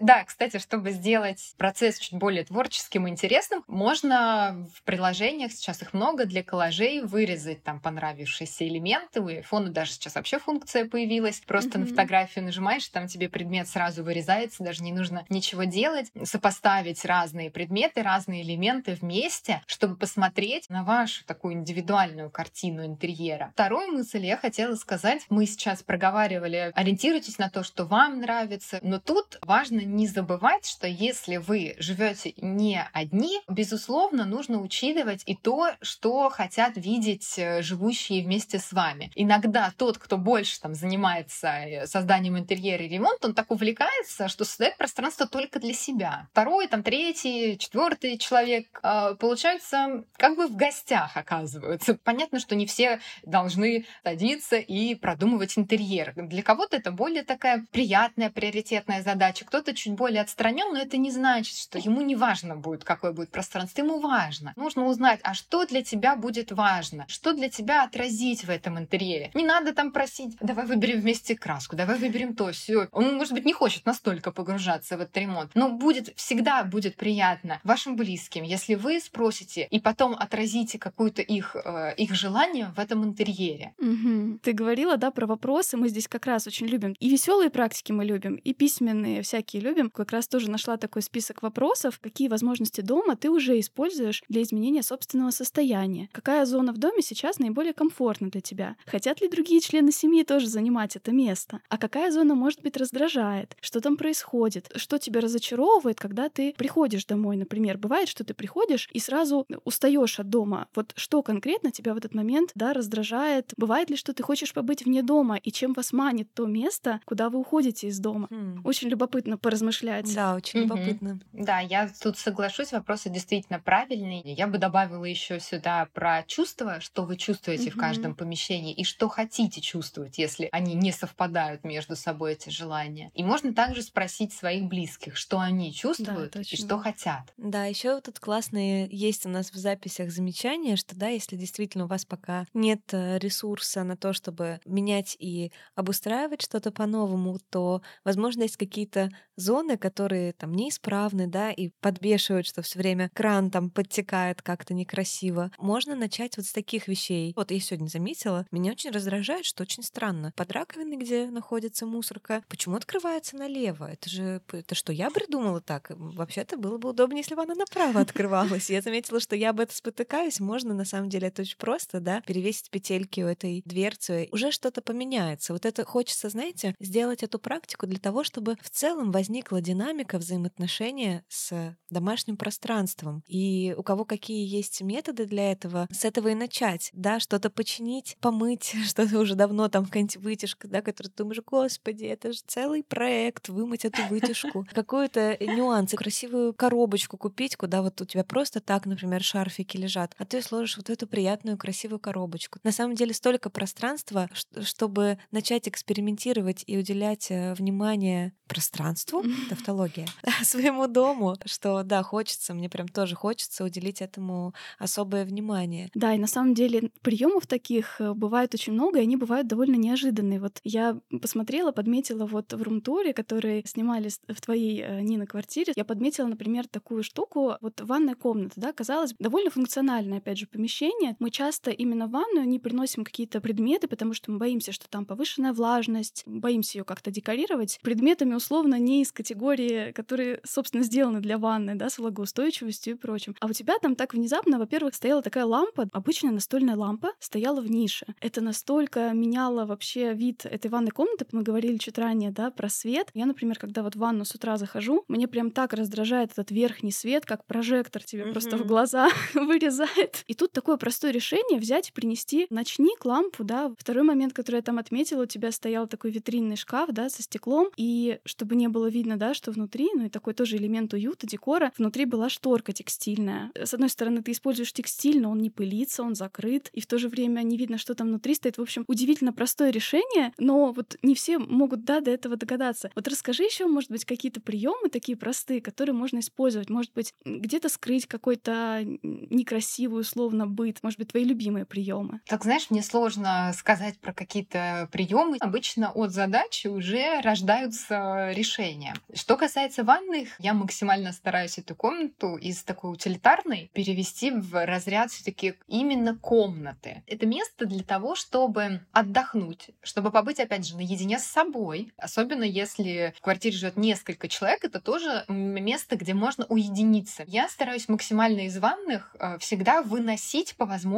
Да, кстати, чтобы сделать процесс чуть более творческим и интересным, можно в приложениях, сейчас их много, для коллажей вырезать там понравившиеся элементы. У iPhone даже сейчас вообще функция появилась. Просто mm-hmm. на фотографию нажимаешь, там тебе предмет сразу вырезается, даже не нужно ничего делать. Сопоставить разные предметы, разные элементы вместе, чтобы посмотреть на вашу такую индивидуальную картину интерьера. Вторую мысль я хотела сказать. Мы сейчас проговаривали, ориентируйтесь на то, что вам нравится, но тут важно не забывать, что если вы живете не одни, безусловно, нужно учитывать и то, что хотят видеть э, живущие вместе с вами. Иногда тот, кто больше там занимается э, созданием интерьера и ремонта, он так увлекается, что создает пространство только для себя. Второй, там, третий, четвертый человек, э, получается, как бы в гостях оказываются. Понятно, что не все должны садиться и продумывать интерьер. Для кого-то это более такая приятная, приоритетная задача, кто-то чуть более отстранен, но это не значит, что ему не важно будет, какое будет пространство. Ему важно. Нужно узнать, а что для тебя будет важно, что для тебя отразить в этом интерьере. Не надо там просить, давай выберем вместе краску, давай выберем то, все. Он, может быть, не хочет настолько погружаться в этот ремонт, но будет всегда будет приятно вашим близким, если вы спросите и потом отразите какую-то их, э, их желание в этом интерьере. Угу. Ты говорила, да, про вопросы. Мы здесь как раз очень любим. И веселые практики мы любим, и письменные всякие любим. Как раз тоже нашла такой список вопросов, какие возможности дома ты уже используешь для изменения собственного состояния. Какая зона в доме сейчас наиболее комфортна для тебя? Хотят ли другие члены семьи тоже занимать это место? А какая зона, может быть, раздражает? Что там происходит? Что тебя разочаровывает, когда ты приходишь домой, например? Бывает, что ты приходишь и сразу устаешь от дома. Вот что конкретно тебя в этот момент да, раздражает? Бывает ли, что ты хочешь побыть вне дома? И чем вас манит то место, куда вы уходите из дома? Хм. Очень любопытно поразмышлять. Да, очень угу. любопытно. Да, я тут соглашусь, вопросы действительно правильные. Я бы добавила еще сюда про чувства, что вы чувствуете угу. в каждом помещении и что хотите чувствовать, если они не совпадают между собой, эти желания. И можно также спросить своих близких, что они чувствуют да, и что хотят. Да, еще тут классные есть у нас в записях замечания, что да, если действительно у вас пока нет э, ресурса на то, чтобы менять и обустраивать что-то по-новому, то, возможно, есть какие-то зоны, которые там неисправны, да, и подбешивают, что все время кран там подтекает как-то некрасиво. Можно начать вот с таких вещей. Вот я сегодня заметила, меня очень раздражает, что очень странно. Под раковиной, где находится мусорка, почему открывается налево? Это же, это что, я придумала так? Вообще-то было бы удобнее, если бы она направо открывалась. Я заметила, что я об этом спотыкаюсь. Можно, на самом деле, это очень просто, да, перевесить петельки у этой дверцы. Уже что-то поменяется. Вот это хочется, знаете, сделать эту практику для того, чтобы в целом возникла динамика взаимоотношения с домашним пространством. И у кого какие есть методы для этого, с этого и начать, да, что-то починить, помыть, что-то уже давно там какая-нибудь вытяжка, да, которую ты думаешь, господи, это же целый проект, вымыть эту вытяжку. Какую-то нюансы, красивую коробочку купить, куда вот у тебя просто так, например, шарфики лежат, а ты сложишь вот эту приятную, красивую коробочку. На самом деле столько пространства, чтобы начать экспериментировать и уделять э, внимание пространству, тавтология, своему дому, что, да, хочется, мне прям тоже хочется уделить этому особое внимание. Да, и на самом деле приемов таких э, бывает очень много, и они бывают довольно неожиданные. Вот я посмотрела, подметила вот в румтуре, которые снимали в твоей, э, Нина, квартире, я подметила, например, такую штуку, вот ванная комната, да, казалось, довольно функциональное, опять же, помещение. Мы часто именно в ванную не приносим какие-то предметы, потому что мы боимся, что там повышенная влажность, боимся ее как-то декорировать. Предметами условно не из категории, которые, собственно, сделаны для ванны, да, с влагоустойчивостью и прочим. А у тебя там так внезапно, во-первых, стояла такая лампа, обычная настольная лампа, стояла в нише. Это настолько меняло вообще вид этой ванной комнаты. Мы говорили чуть ранее, да, про свет. Я, например, когда вот в ванну с утра захожу, мне прям так раздражает этот верхний свет, как прожектор тебе mm-hmm. просто в глаза вырезает. И тут такое простое решение взять и принести ночник, лампу, да. Второй момент, который я там отметила, у тебя стоял такой витринный шкаф, да, со стеклом, и чтобы не было видно, да, что внутри, ну и такой тоже элемент уюта, декора, внутри была шторка текстильная. С одной стороны, ты используешь текстиль, но он не пылится, он закрыт, и в то же время не видно, что там внутри стоит. В общем, удивительно простое решение, но вот не все могут, да, до этого догадаться. Вот расскажи еще, может быть, какие-то приемы такие простые, которые можно использовать. Может быть, где-то скрыть какой-то некрасивый, условно, быт. Может быть, твои любимые приемы? Так знаешь, мне сложно сказать про какие-то приемы. Обычно от задачи уже рождаются решения. Что касается ванных, я максимально стараюсь эту комнату из такой утилитарной перевести в разряд все-таки именно комнаты. Это место для того, чтобы отдохнуть, чтобы побыть, опять же, наедине с собой. Особенно если в квартире живет несколько человек, это тоже место, где можно уединиться. Я стараюсь максимально из ванных э, всегда выносить по возможности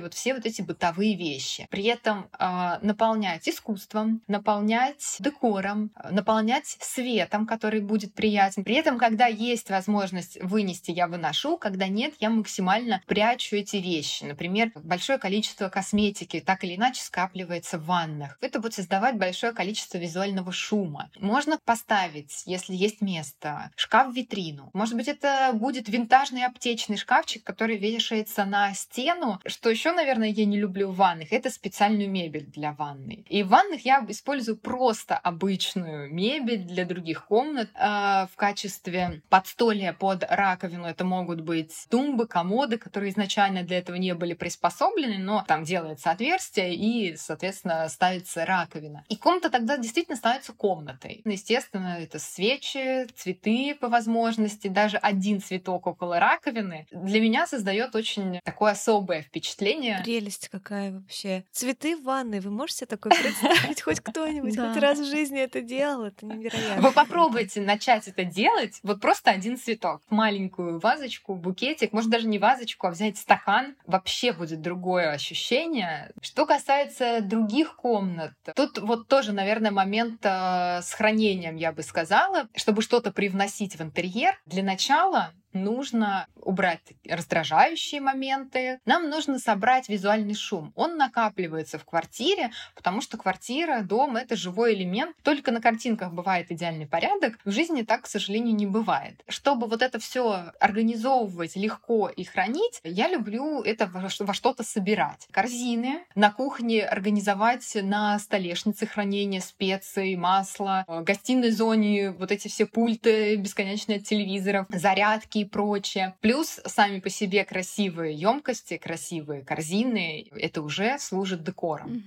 вот все вот эти бытовые вещи. При этом э, наполнять искусством, наполнять декором, э, наполнять светом, который будет приятен. При этом, когда есть возможность вынести, я выношу, когда нет, я максимально прячу эти вещи. Например, большое количество косметики так или иначе скапливается в ваннах. Это будет создавать большое количество визуального шума. Можно поставить, если есть место, шкаф в витрину. Может быть, это будет винтажный аптечный шкафчик, который вешается на стену. Что еще, наверное, я не люблю в ванных, это специальную мебель для ванной. И в ванных я использую просто обычную мебель для других комнат э, в качестве подстолья под раковину. Это могут быть тумбы, комоды, которые изначально для этого не были приспособлены, но там делается отверстие и, соответственно, ставится раковина. И комната тогда действительно становится комнатой. Естественно, это свечи, цветы по возможности, даже один цветок около раковины для меня создает очень такое особое впечатление. Прелесть какая вообще. Цветы в ванной, вы можете такое представить? Хоть кто-нибудь хоть раз в жизни это делал? Это невероятно. Вы попробуйте начать это делать. Вот просто один цветок. Маленькую вазочку, букетик. Может, даже не вазочку, а взять стакан. Вообще будет другое ощущение. Что касается других комнат, тут вот тоже, наверное, момент э, с хранением, я бы сказала. Чтобы что-то привносить в интерьер, для начала нужно убрать раздражающие моменты, нам нужно собрать визуальный шум. Он накапливается в квартире, потому что квартира, дом — это живой элемент. Только на картинках бывает идеальный порядок, в жизни так, к сожалению, не бывает. Чтобы вот это все организовывать легко и хранить, я люблю это во что-то собирать. Корзины, на кухне организовать на столешнице хранение специй, масла, в гостиной зоне вот эти все пульты бесконечные от телевизоров, зарядки и прочее. Плюс сами по себе красивые емкости, красивые корзины, это уже служит декором.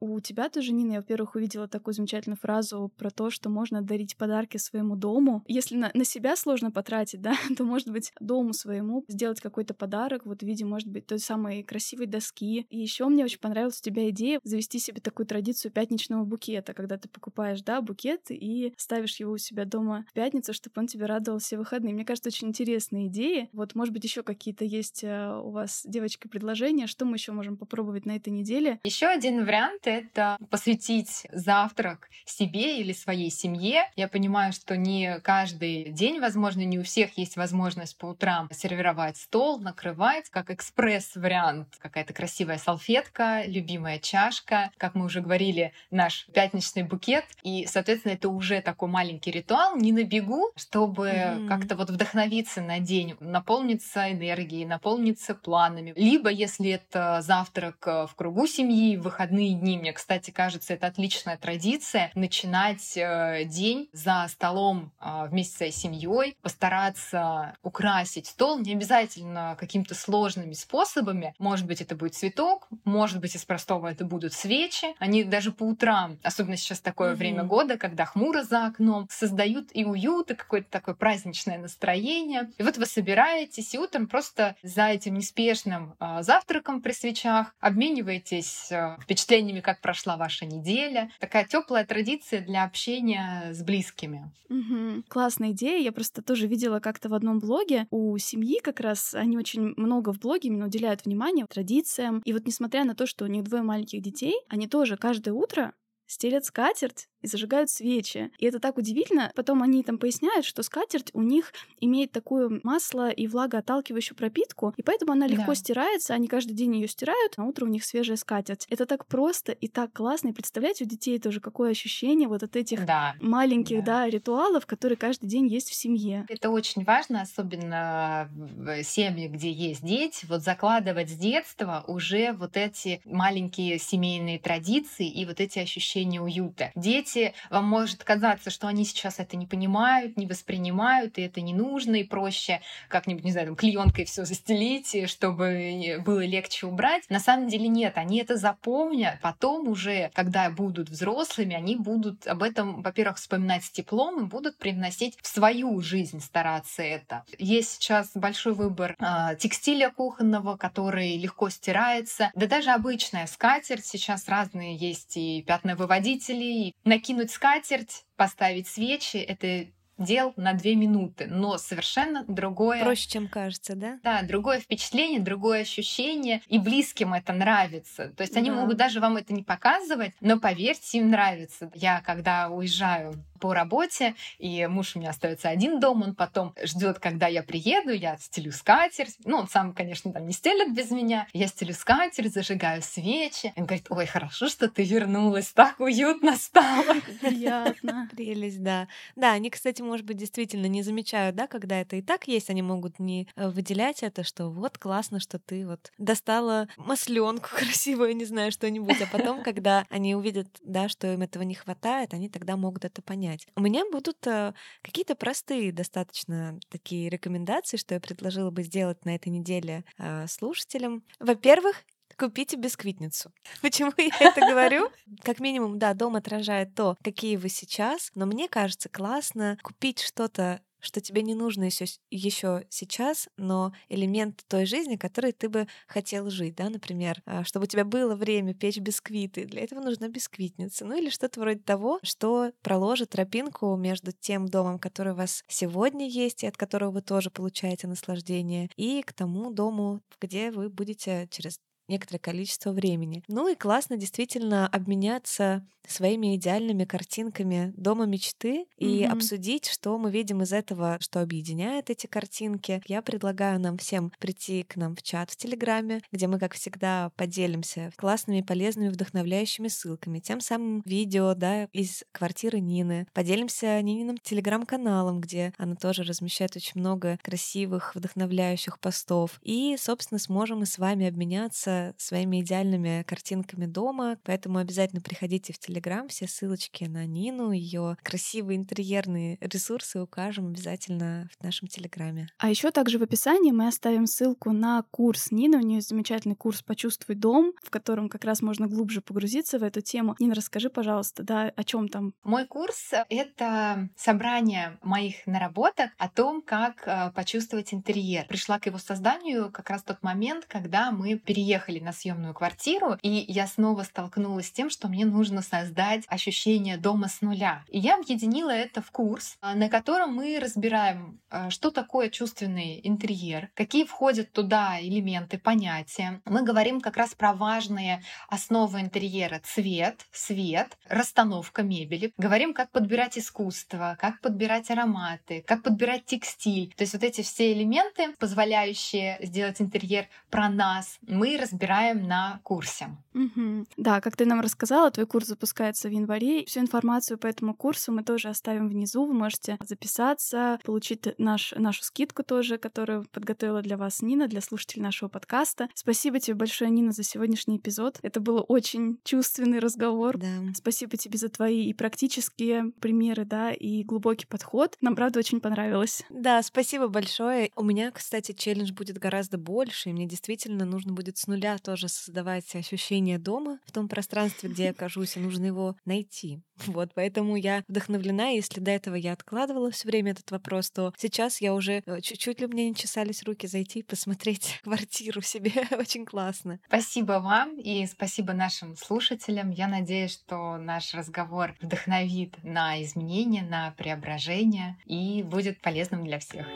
Угу. У тебя тоже, Нина, я, во-первых, увидела такую замечательную фразу про то, что можно дарить подарки своему дому. Если на, на себя сложно потратить, да, то, может быть, дому своему сделать какой-то подарок, вот в виде, может быть, той самой красивой доски. И еще мне очень понравилась у тебя идея завести себе такую традицию пятничного букета, когда ты покупаешь, да, букет и ставишь его у себя дома в пятницу, чтобы он тебе радовал все выходные. Мне кажется, очень интересно интересные идеи. Вот, может быть, еще какие-то есть э, у вас, девочки, предложения, что мы еще можем попробовать на этой неделе? Еще один вариант — это посвятить завтрак себе или своей семье. Я понимаю, что не каждый день, возможно, не у всех есть возможность по утрам сервировать стол, накрывать, как экспресс-вариант. Какая-то красивая салфетка, любимая чашка, как мы уже говорили, наш пятничный букет. И, соответственно, это уже такой маленький ритуал, не на бегу, чтобы mm-hmm. как-то вот вдохновиться на день, наполниться энергией, наполниться планами. Либо, если это завтрак э, в кругу семьи, в выходные дни, мне, кстати, кажется, это отличная традиция, начинать э, день за столом э, вместе с своей семьей, постараться украсить стол, не обязательно какими-то сложными способами. Может быть, это будет цветок, может быть, из простого это будут свечи. Они даже по утрам, особенно сейчас такое mm-hmm. время года, когда хмуро за окном, создают и уют, и какое-то такое праздничное настроение. И вот вы собираетесь, и утром просто за этим неспешным э, завтраком при свечах обмениваетесь э, впечатлениями, как прошла ваша неделя. Такая теплая традиция для общения с близкими. Угу. Классная идея. Я просто тоже видела как-то в одном блоге у семьи как раз они очень много в блоге именно уделяют внимание традициям. И вот несмотря на то, что у них двое маленьких детей, они тоже каждое утро стелят скатерть и зажигают свечи. И это так удивительно. Потом они там поясняют, что скатерть у них имеет такую масло и влагоотталкивающую пропитку, и поэтому она легко да. стирается, они каждый день ее стирают, а утро у них свежая скатерть. Это так просто и так классно. И представляете, у детей тоже какое ощущение вот от этих да. маленьких да. Да, ритуалов, которые каждый день есть в семье. Это очень важно, особенно в семье, где есть дети, вот закладывать с детства уже вот эти маленькие семейные традиции и вот эти ощущения уюта. Дети дети, вам может казаться, что они сейчас это не понимают, не воспринимают, и это не нужно, и проще как-нибудь, не знаю, там, клеенкой все застелить, чтобы было легче убрать. На самом деле нет, они это запомнят. Потом уже, когда будут взрослыми, они будут об этом, во-первых, вспоминать с теплом и будут привносить в свою жизнь, стараться это. Есть сейчас большой выбор э, текстиля кухонного, который легко стирается. Да даже обычная скатерть. Сейчас разные есть и пятновыводители. И накинуть скатерть, поставить свечи — это дел на две минуты, но совершенно другое... Проще, чем кажется, да? Да, другое впечатление, другое ощущение, и близким это нравится. То есть да. они могут даже вам это не показывать, но поверьте, им нравится. Я, когда уезжаю по работе, и муж у меня остается один дом, он потом ждет, когда я приеду, я стелю скатерть. Ну, он сам, конечно, там не стелит без меня. Я стелю скатерть, зажигаю свечи. Он говорит, ой, хорошо, что ты вернулась, так уютно стало. Приятно. Прелесть, да. Да, они, кстати, может быть, действительно не замечают, да, когда это и так есть, они могут не э, выделять это, что вот классно, что ты вот достала масленку красивую, не знаю, что-нибудь, а потом, когда они увидят, да, что им этого не хватает, они тогда могут это понять понять. У меня будут э, какие-то простые достаточно такие рекомендации, что я предложила бы сделать на этой неделе э, слушателям. Во-первых, купите бисквитницу. Почему я это говорю? Как минимум, да, дом отражает то, какие вы сейчас, но мне кажется классно купить что-то что тебе не нужно еще, еще сейчас, но элемент той жизни, который ты бы хотел жить, да, например, а, чтобы у тебя было время печь бисквиты, для этого нужна бисквитница, ну или что-то вроде того, что проложит тропинку между тем домом, который у вас сегодня есть и от которого вы тоже получаете наслаждение, и к тому дому, где вы будете через некоторое количество времени. Ну и классно действительно обменяться своими идеальными картинками дома мечты и mm-hmm. обсудить, что мы видим из этого, что объединяет эти картинки. Я предлагаю нам всем прийти к нам в чат в Телеграме, где мы, как всегда, поделимся классными, полезными, вдохновляющими ссылками, тем самым видео, да, из квартиры Нины. Поделимся Нининым телеграм-каналом, где она тоже размещает очень много красивых, вдохновляющих постов. И, собственно, сможем мы с вами обменяться своими идеальными картинками дома, поэтому обязательно приходите в Телеграм, все ссылочки на Нину, ее красивые интерьерные ресурсы укажем обязательно в нашем Телеграме. А еще также в описании мы оставим ссылку на курс Нины, у нее замечательный курс «Почувствуй дом», в котором как раз можно глубже погрузиться в эту тему. Нина, расскажи, пожалуйста, да, о чем там? Мой курс — это собрание моих наработок о том, как э, почувствовать интерьер. Пришла к его созданию как раз тот момент, когда мы переехали переехали на съемную квартиру, и я снова столкнулась с тем, что мне нужно создать ощущение дома с нуля. И я объединила это в курс, а, на котором мы разбираем, а, что такое чувственный интерьер, какие входят туда элементы, понятия. Мы говорим как раз про важные основы интерьера. Цвет, свет, расстановка мебели. Говорим, как подбирать искусство, как подбирать ароматы, как подбирать текстиль. То есть вот эти все элементы, позволяющие сделать интерьер про нас, мы разбираем разбираем на курсе. Угу. Да, как ты нам рассказала, твой курс запускается в январе. Всю информацию по этому курсу мы тоже оставим внизу. Вы можете записаться, получить наш, нашу скидку тоже, которую подготовила для вас Нина, для слушателей нашего подкаста. Спасибо тебе большое, Нина, за сегодняшний эпизод. Это был очень чувственный разговор. Да. Спасибо тебе за твои и практические примеры, да, и глубокий подход. Нам, правда, очень понравилось. Да, спасибо большое. У меня, кстати, челлендж будет гораздо больше, и мне действительно нужно будет с нуля себя тоже создавать ощущение дома в том пространстве, где я окажусь, и нужно его найти. Вот, поэтому я вдохновлена. Если до этого я откладывала все время этот вопрос, то сейчас я уже э, чуть-чуть ли мне не чесались руки зайти и посмотреть квартиру себе. Очень классно. Спасибо вам и спасибо нашим слушателям. Я надеюсь, что наш разговор вдохновит на изменения, на преображение и будет полезным для всех.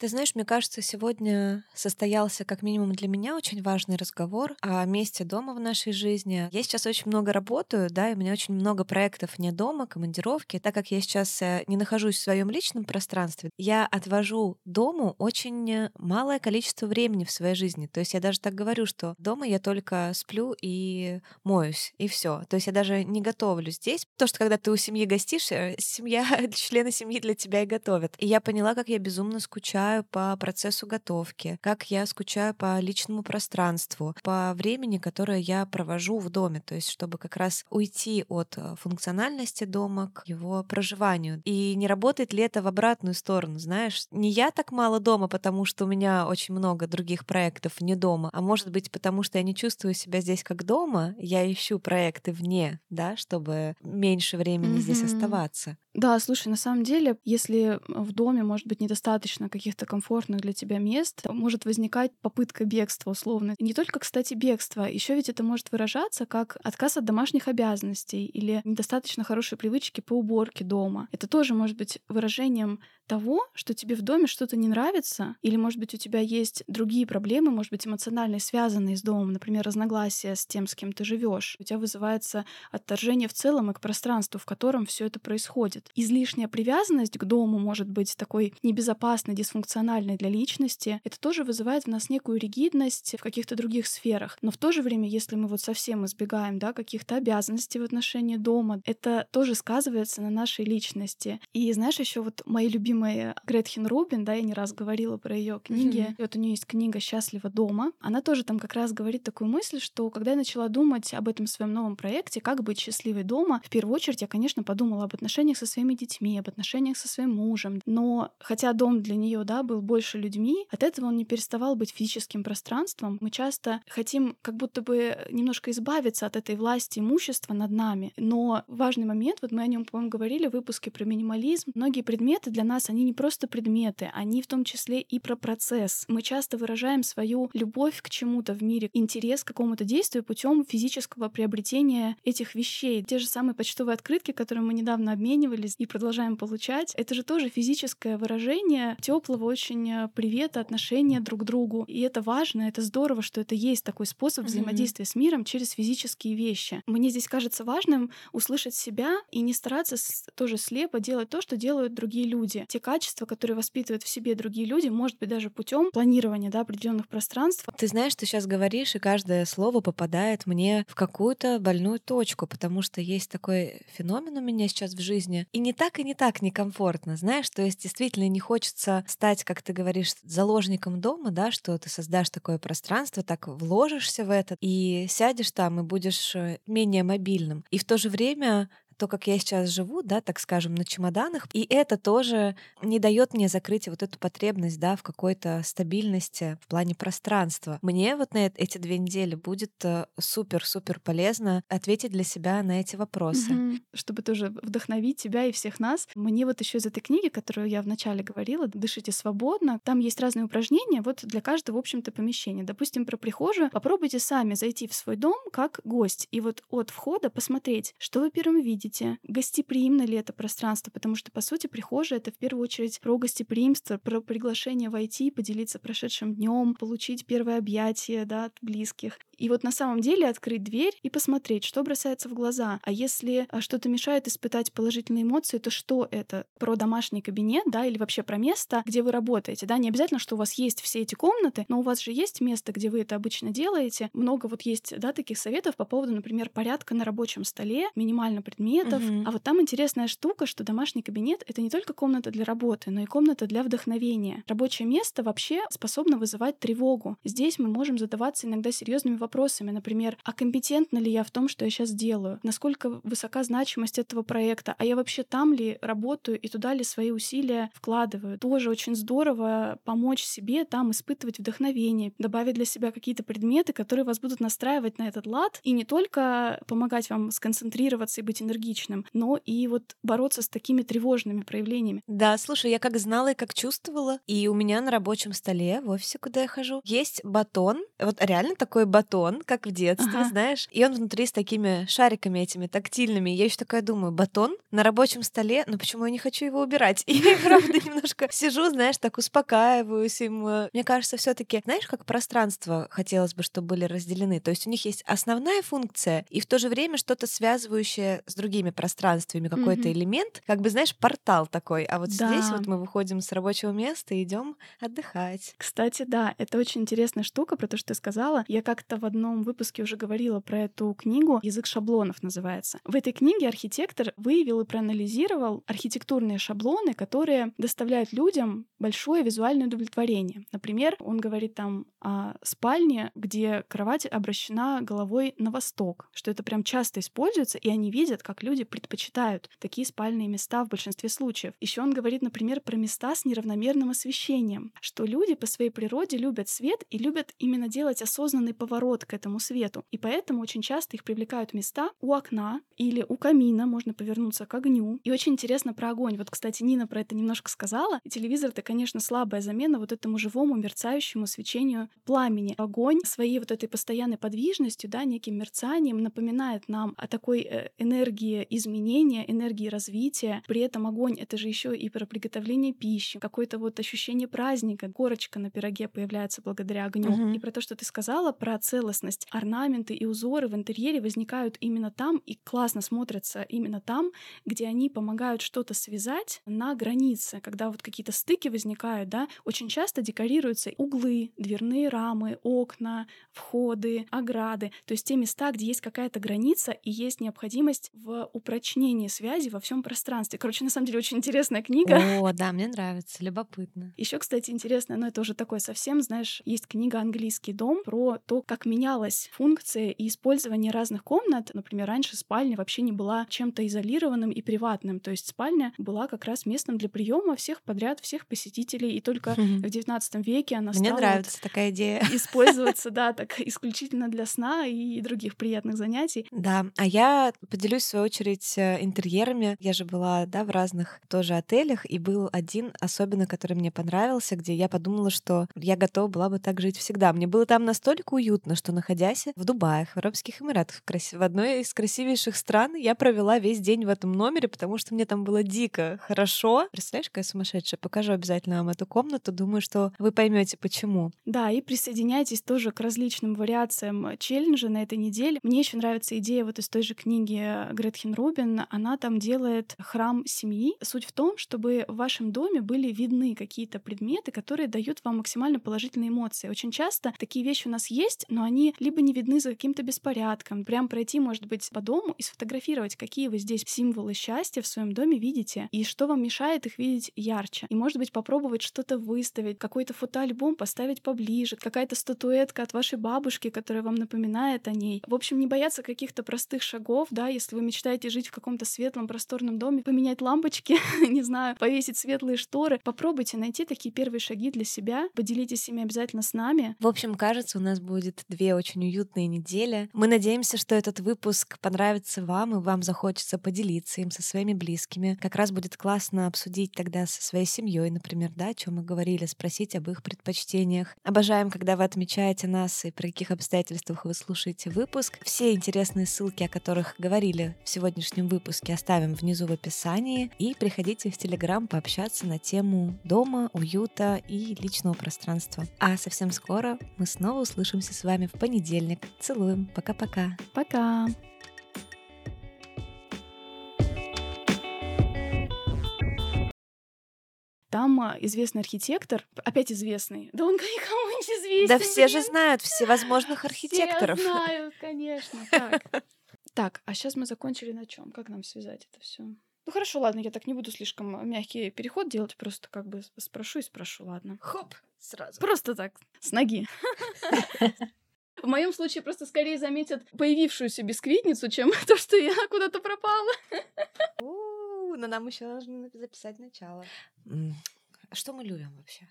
Ты знаешь, мне кажется, сегодня состоялся как минимум для меня очень важный разговор о месте дома в нашей жизни. Я сейчас очень много работаю, да, и у меня очень много проектов не дома, командировки. Так как я сейчас э, не нахожусь в своем личном пространстве, я отвожу дому очень малое количество времени в своей жизни. То есть я даже так говорю, что дома я только сплю и моюсь, и все. То есть я даже не готовлю здесь. То, что когда ты у семьи гостишь, э, семья, члены семьи для тебя и готовят. И я поняла, как я безумно скучаю скучаю по процессу готовки, как я скучаю по личному пространству, по времени, которое я провожу в доме, то есть чтобы как раз уйти от э, функциональности дома к его проживанию. И не работает ли это в обратную сторону, знаешь? Не я так мало дома, потому что у меня очень много других проектов не дома, а может быть потому, что я не чувствую себя здесь как дома, я ищу проекты вне, да, чтобы меньше времени mm-hmm. здесь оставаться. Да, слушай, на самом деле, если в доме может быть недостаточно каких-то комфортных для тебя мест, может возникать попытка бегства условно. И не только, кстати, бегство, еще ведь это может выражаться как отказ от домашних обязанностей или недостаточно хорошей привычки по уборке дома. Это тоже может быть выражением того, что тебе в доме что-то не нравится, или, может быть, у тебя есть другие проблемы, может быть, эмоциональные, связанные с домом, например, разногласия с тем, с кем ты живешь. У тебя вызывается отторжение в целом и к пространству, в котором все это происходит. Излишняя привязанность к дому может быть такой небезопасной, дисфункциональной для личности. Это тоже вызывает в нас некую ригидность в каких-то других сферах. Но в то же время, если мы вот совсем избегаем да, каких-то обязанностей в отношении дома, это тоже сказывается на нашей личности. И знаешь, еще вот мои любимые любимая Гретхен Рубин, да, я не раз говорила про ее книги. Mm-hmm. И вот у нее есть книга «Счастлива дома». Она тоже там как раз говорит такую мысль, что когда я начала думать об этом своем новом проекте, как быть счастливой дома, в первую очередь я, конечно, подумала об отношениях со своими детьми, об отношениях со своим мужем. Но хотя дом для нее, да, был больше людьми, от этого он не переставал быть физическим пространством. Мы часто хотим как будто бы немножко избавиться от этой власти имущества над нами. Но важный момент, вот мы о нем, по-моему, говорили в выпуске про минимализм. Многие предметы для нас они не просто предметы, они в том числе и про процесс. Мы часто выражаем свою любовь к чему-то в мире, интерес к какому-то действию путем физического приобретения этих вещей. Те же самые почтовые открытки, которые мы недавно обменивались и продолжаем получать, это же тоже физическое выражение теплого очень э, привета, отношения друг к другу. И это важно, это здорово, что это есть такой способ взаимодействия mm-hmm. с миром через физические вещи. Мне здесь кажется важным услышать себя и не стараться тоже слепо делать то, что делают другие люди. Те качества, которые воспитывают в себе другие люди, может быть, даже путем планирования да, определенных пространств. Ты знаешь, ты сейчас говоришь, и каждое слово попадает мне в какую-то больную точку, потому что есть такой феномен у меня сейчас в жизни. И не так, и не так некомфортно, знаешь, то есть действительно не хочется стать, как ты говоришь, заложником дома, да, что ты создашь такое пространство, так вложишься в это и сядешь там и будешь э, менее мобильным. И в то же время то, как я сейчас живу, да, так скажем, на чемоданах, и это тоже не дает мне закрыть вот эту потребность, да, в какой-то стабильности в плане пространства. Мне вот на эти две недели будет супер-супер э, полезно ответить для себя на эти вопросы. Угу. Чтобы тоже вдохновить тебя и всех нас. Мне вот еще из этой книги, которую я вначале говорила, «Дышите свободно», там есть разные упражнения вот для каждого, в общем-то, помещения. Допустим, про прихожую. Попробуйте сами зайти в свой дом как гость и вот от входа посмотреть, что вы первым видите, видите, гостеприимно ли это пространство, потому что, по сути, прихожая — это в первую очередь про гостеприимство, про приглашение войти, поделиться прошедшим днем, получить первое объятие да, от близких. И вот на самом деле открыть дверь и посмотреть, что бросается в глаза. А если а, что-то мешает испытать положительные эмоции, то что это? Про домашний кабинет, да, или вообще про место, где вы работаете, да? Не обязательно, что у вас есть все эти комнаты, но у вас же есть место, где вы это обычно делаете. Много вот есть, да, таких советов по поводу, например, порядка на рабочем столе, минимально предметов. Угу. А вот там интересная штука, что домашний кабинет — это не только комната для работы, но и комната для вдохновения. Рабочее место вообще способно вызывать тревогу. Здесь мы можем задаваться иногда серьезными вопросами, например, а компетентна ли я в том, что я сейчас делаю? Насколько высока значимость этого проекта? А я вообще там ли работаю и туда ли свои усилия вкладываю? Тоже очень здорово помочь себе там испытывать вдохновение, добавить для себя какие-то предметы, которые вас будут настраивать на этот лад и не только помогать вам сконцентрироваться и быть энергичным, но и вот бороться с такими тревожными проявлениями. Да, слушай, я как знала и как чувствовала, и у меня на рабочем столе в офисе, куда я хожу, есть батон, вот реально такой батон, как в детстве, ага. знаешь, и он внутри с такими шариками этими тактильными. Я еще такая думаю, батон на рабочем столе, но почему я не хочу его убирать? И правда, немножко сижу, знаешь, так успокаиваюсь им. Мне кажется, все таки знаешь, как пространство хотелось бы, чтобы были разделены. То есть у них есть основная функция и в то же время что-то связывающее с другими пространствами, какой-то mm-hmm. элемент, как бы, знаешь, портал такой. А вот да. здесь вот мы выходим с рабочего места и идем отдыхать. Кстати, да, это очень интересная штука про то, что ты сказала. Я как-то в одном выпуске уже говорила про эту книгу «Язык шаблонов» называется. В этой книге архитектор выявил и проанализировал архитектурные шаблоны, которые доставляют людям большое визуальное удовлетворение. Например, он говорит там о спальне, где кровать обращена головой на восток, что это прям часто используется, и они видят, как люди предпочитают такие спальные места в большинстве случаев. Еще он говорит, например, про места с неравномерным освещением, что люди по своей природе любят свет и любят именно делать осознанный поворот к этому свету. И поэтому очень часто их привлекают места у окна или у камина, можно повернуться к огню. И очень интересно про огонь. Вот, кстати, Нина про это немножко сказала. И телевизор — это, конечно, слабая замена вот этому живому мерцающему свечению пламени. Огонь своей вот этой постоянной подвижностью, да, неким мерцанием напоминает нам о такой э, энергии изменения, энергии развития. При этом огонь — это же еще и про приготовление пищи, какое-то вот ощущение праздника, корочка на пироге появляется благодаря огню. Угу. И про то, что ты сказала, про целостность. Орнаменты и узоры в интерьере возникают именно там и классно смотрятся именно там, где они помогают что-то связать на границе, когда вот какие-то стыки возникают, да, очень часто декорируются углы, дверные рамы, окна, входы, ограды, то есть те места, где есть какая-то граница и есть необходимость в упрочнении связи во всем пространстве. Короче, на самом деле очень интересная книга. О, да, мне нравится, любопытно. Еще, кстати, интересно, но это уже такое совсем, знаешь, есть книга «Английский дом» про то, как менялась функция и использование разных комнат. Например, раньше спальня вообще не была чем-то изолированным и приватным, то есть спальня была как раз местом для приема всех подряд, всех посетителей, и только в XIX веке она Мне стала нравится вот такая идея. использоваться, да, так исключительно для сна и других приятных занятий. Да, а я поделюсь, в свою очередь, э, интерьерами. Я же была, да, в разных тоже отелях, и был один особенно, который мне понравился, где я подумала, что я готова была бы так жить всегда. Мне было там настолько уютно, что, находясь в Дубае, в Арабских Эмиратах, в одной из красивейших стран, я провела весь день в этом номере, потому что мне там было дико хорошо. Представляешь, какая сумасшедшая? Покажу обязательно вам эту комнату. Думаю, что вы поймете, почему. Да, и присоединяйтесь тоже к различным вариациям челленджа на этой неделе. Мне еще нравится идея вот из той же книги Гретхен Рубин. Она там делает храм семьи. Суть в том, чтобы в вашем доме были видны какие-то предметы, которые дают вам максимально положительные эмоции. Очень часто такие вещи у нас есть, но они либо не видны за каким-то беспорядком. Прям пройти, может быть, по дому и сфотографировать, какие вы здесь символы счастья в своем доме видите, и что вам мешает их видеть ярче. И, может быть, попробовать что-то выставить, какой-то фотоальбом поставить поближе, какая-то статуэтка от вашей бабушки, которая вам напоминает о ней. В общем, не бояться каких-то простых шагов, да, если вы мечтаете жить в каком-то светлом, просторном доме, поменять лампочки, не знаю, повесить светлые шторы. Попробуйте найти такие первые шаги для себя, поделитесь ими обязательно с нами. В общем, кажется, у нас будет две очень уютные недели. Мы надеемся, что этот выпуск понравится вам, и вам захочется поделиться им со своими близкими. Как раз будет классно обсудить тогда со своей семьей, например, да, о чем мы говорили, спросить об их предпочтениях. Обожаем, когда вы отмечаете нас и при каких обстоятельствах вы слушаете выпуск. Все интересные ссылки, о которых говорили в сегодняшнем выпуске, оставим внизу в описании. И приходите в Телеграм пообщаться на тему дома, уюта и личного пространства. А совсем скоро мы снова услышимся с вами в понедельник. Целуем. Пока-пока. Пока. Там а, известный архитектор, опять известный. Да он никому не известен. Да все же знают всевозможных архитекторов. Все знают, конечно. Так. так, а сейчас мы закончили на чем? Как нам связать это все? Ну хорошо, ладно, я так не буду слишком мягкий переход делать, просто как бы спрошу и спрошу, ладно. Хоп, сразу. Просто так, с ноги. В моем случае просто скорее заметят появившуюся бисквитницу, чем то, что я куда-то пропала. Но нам еще нужно записать начало. Что мы любим вообще?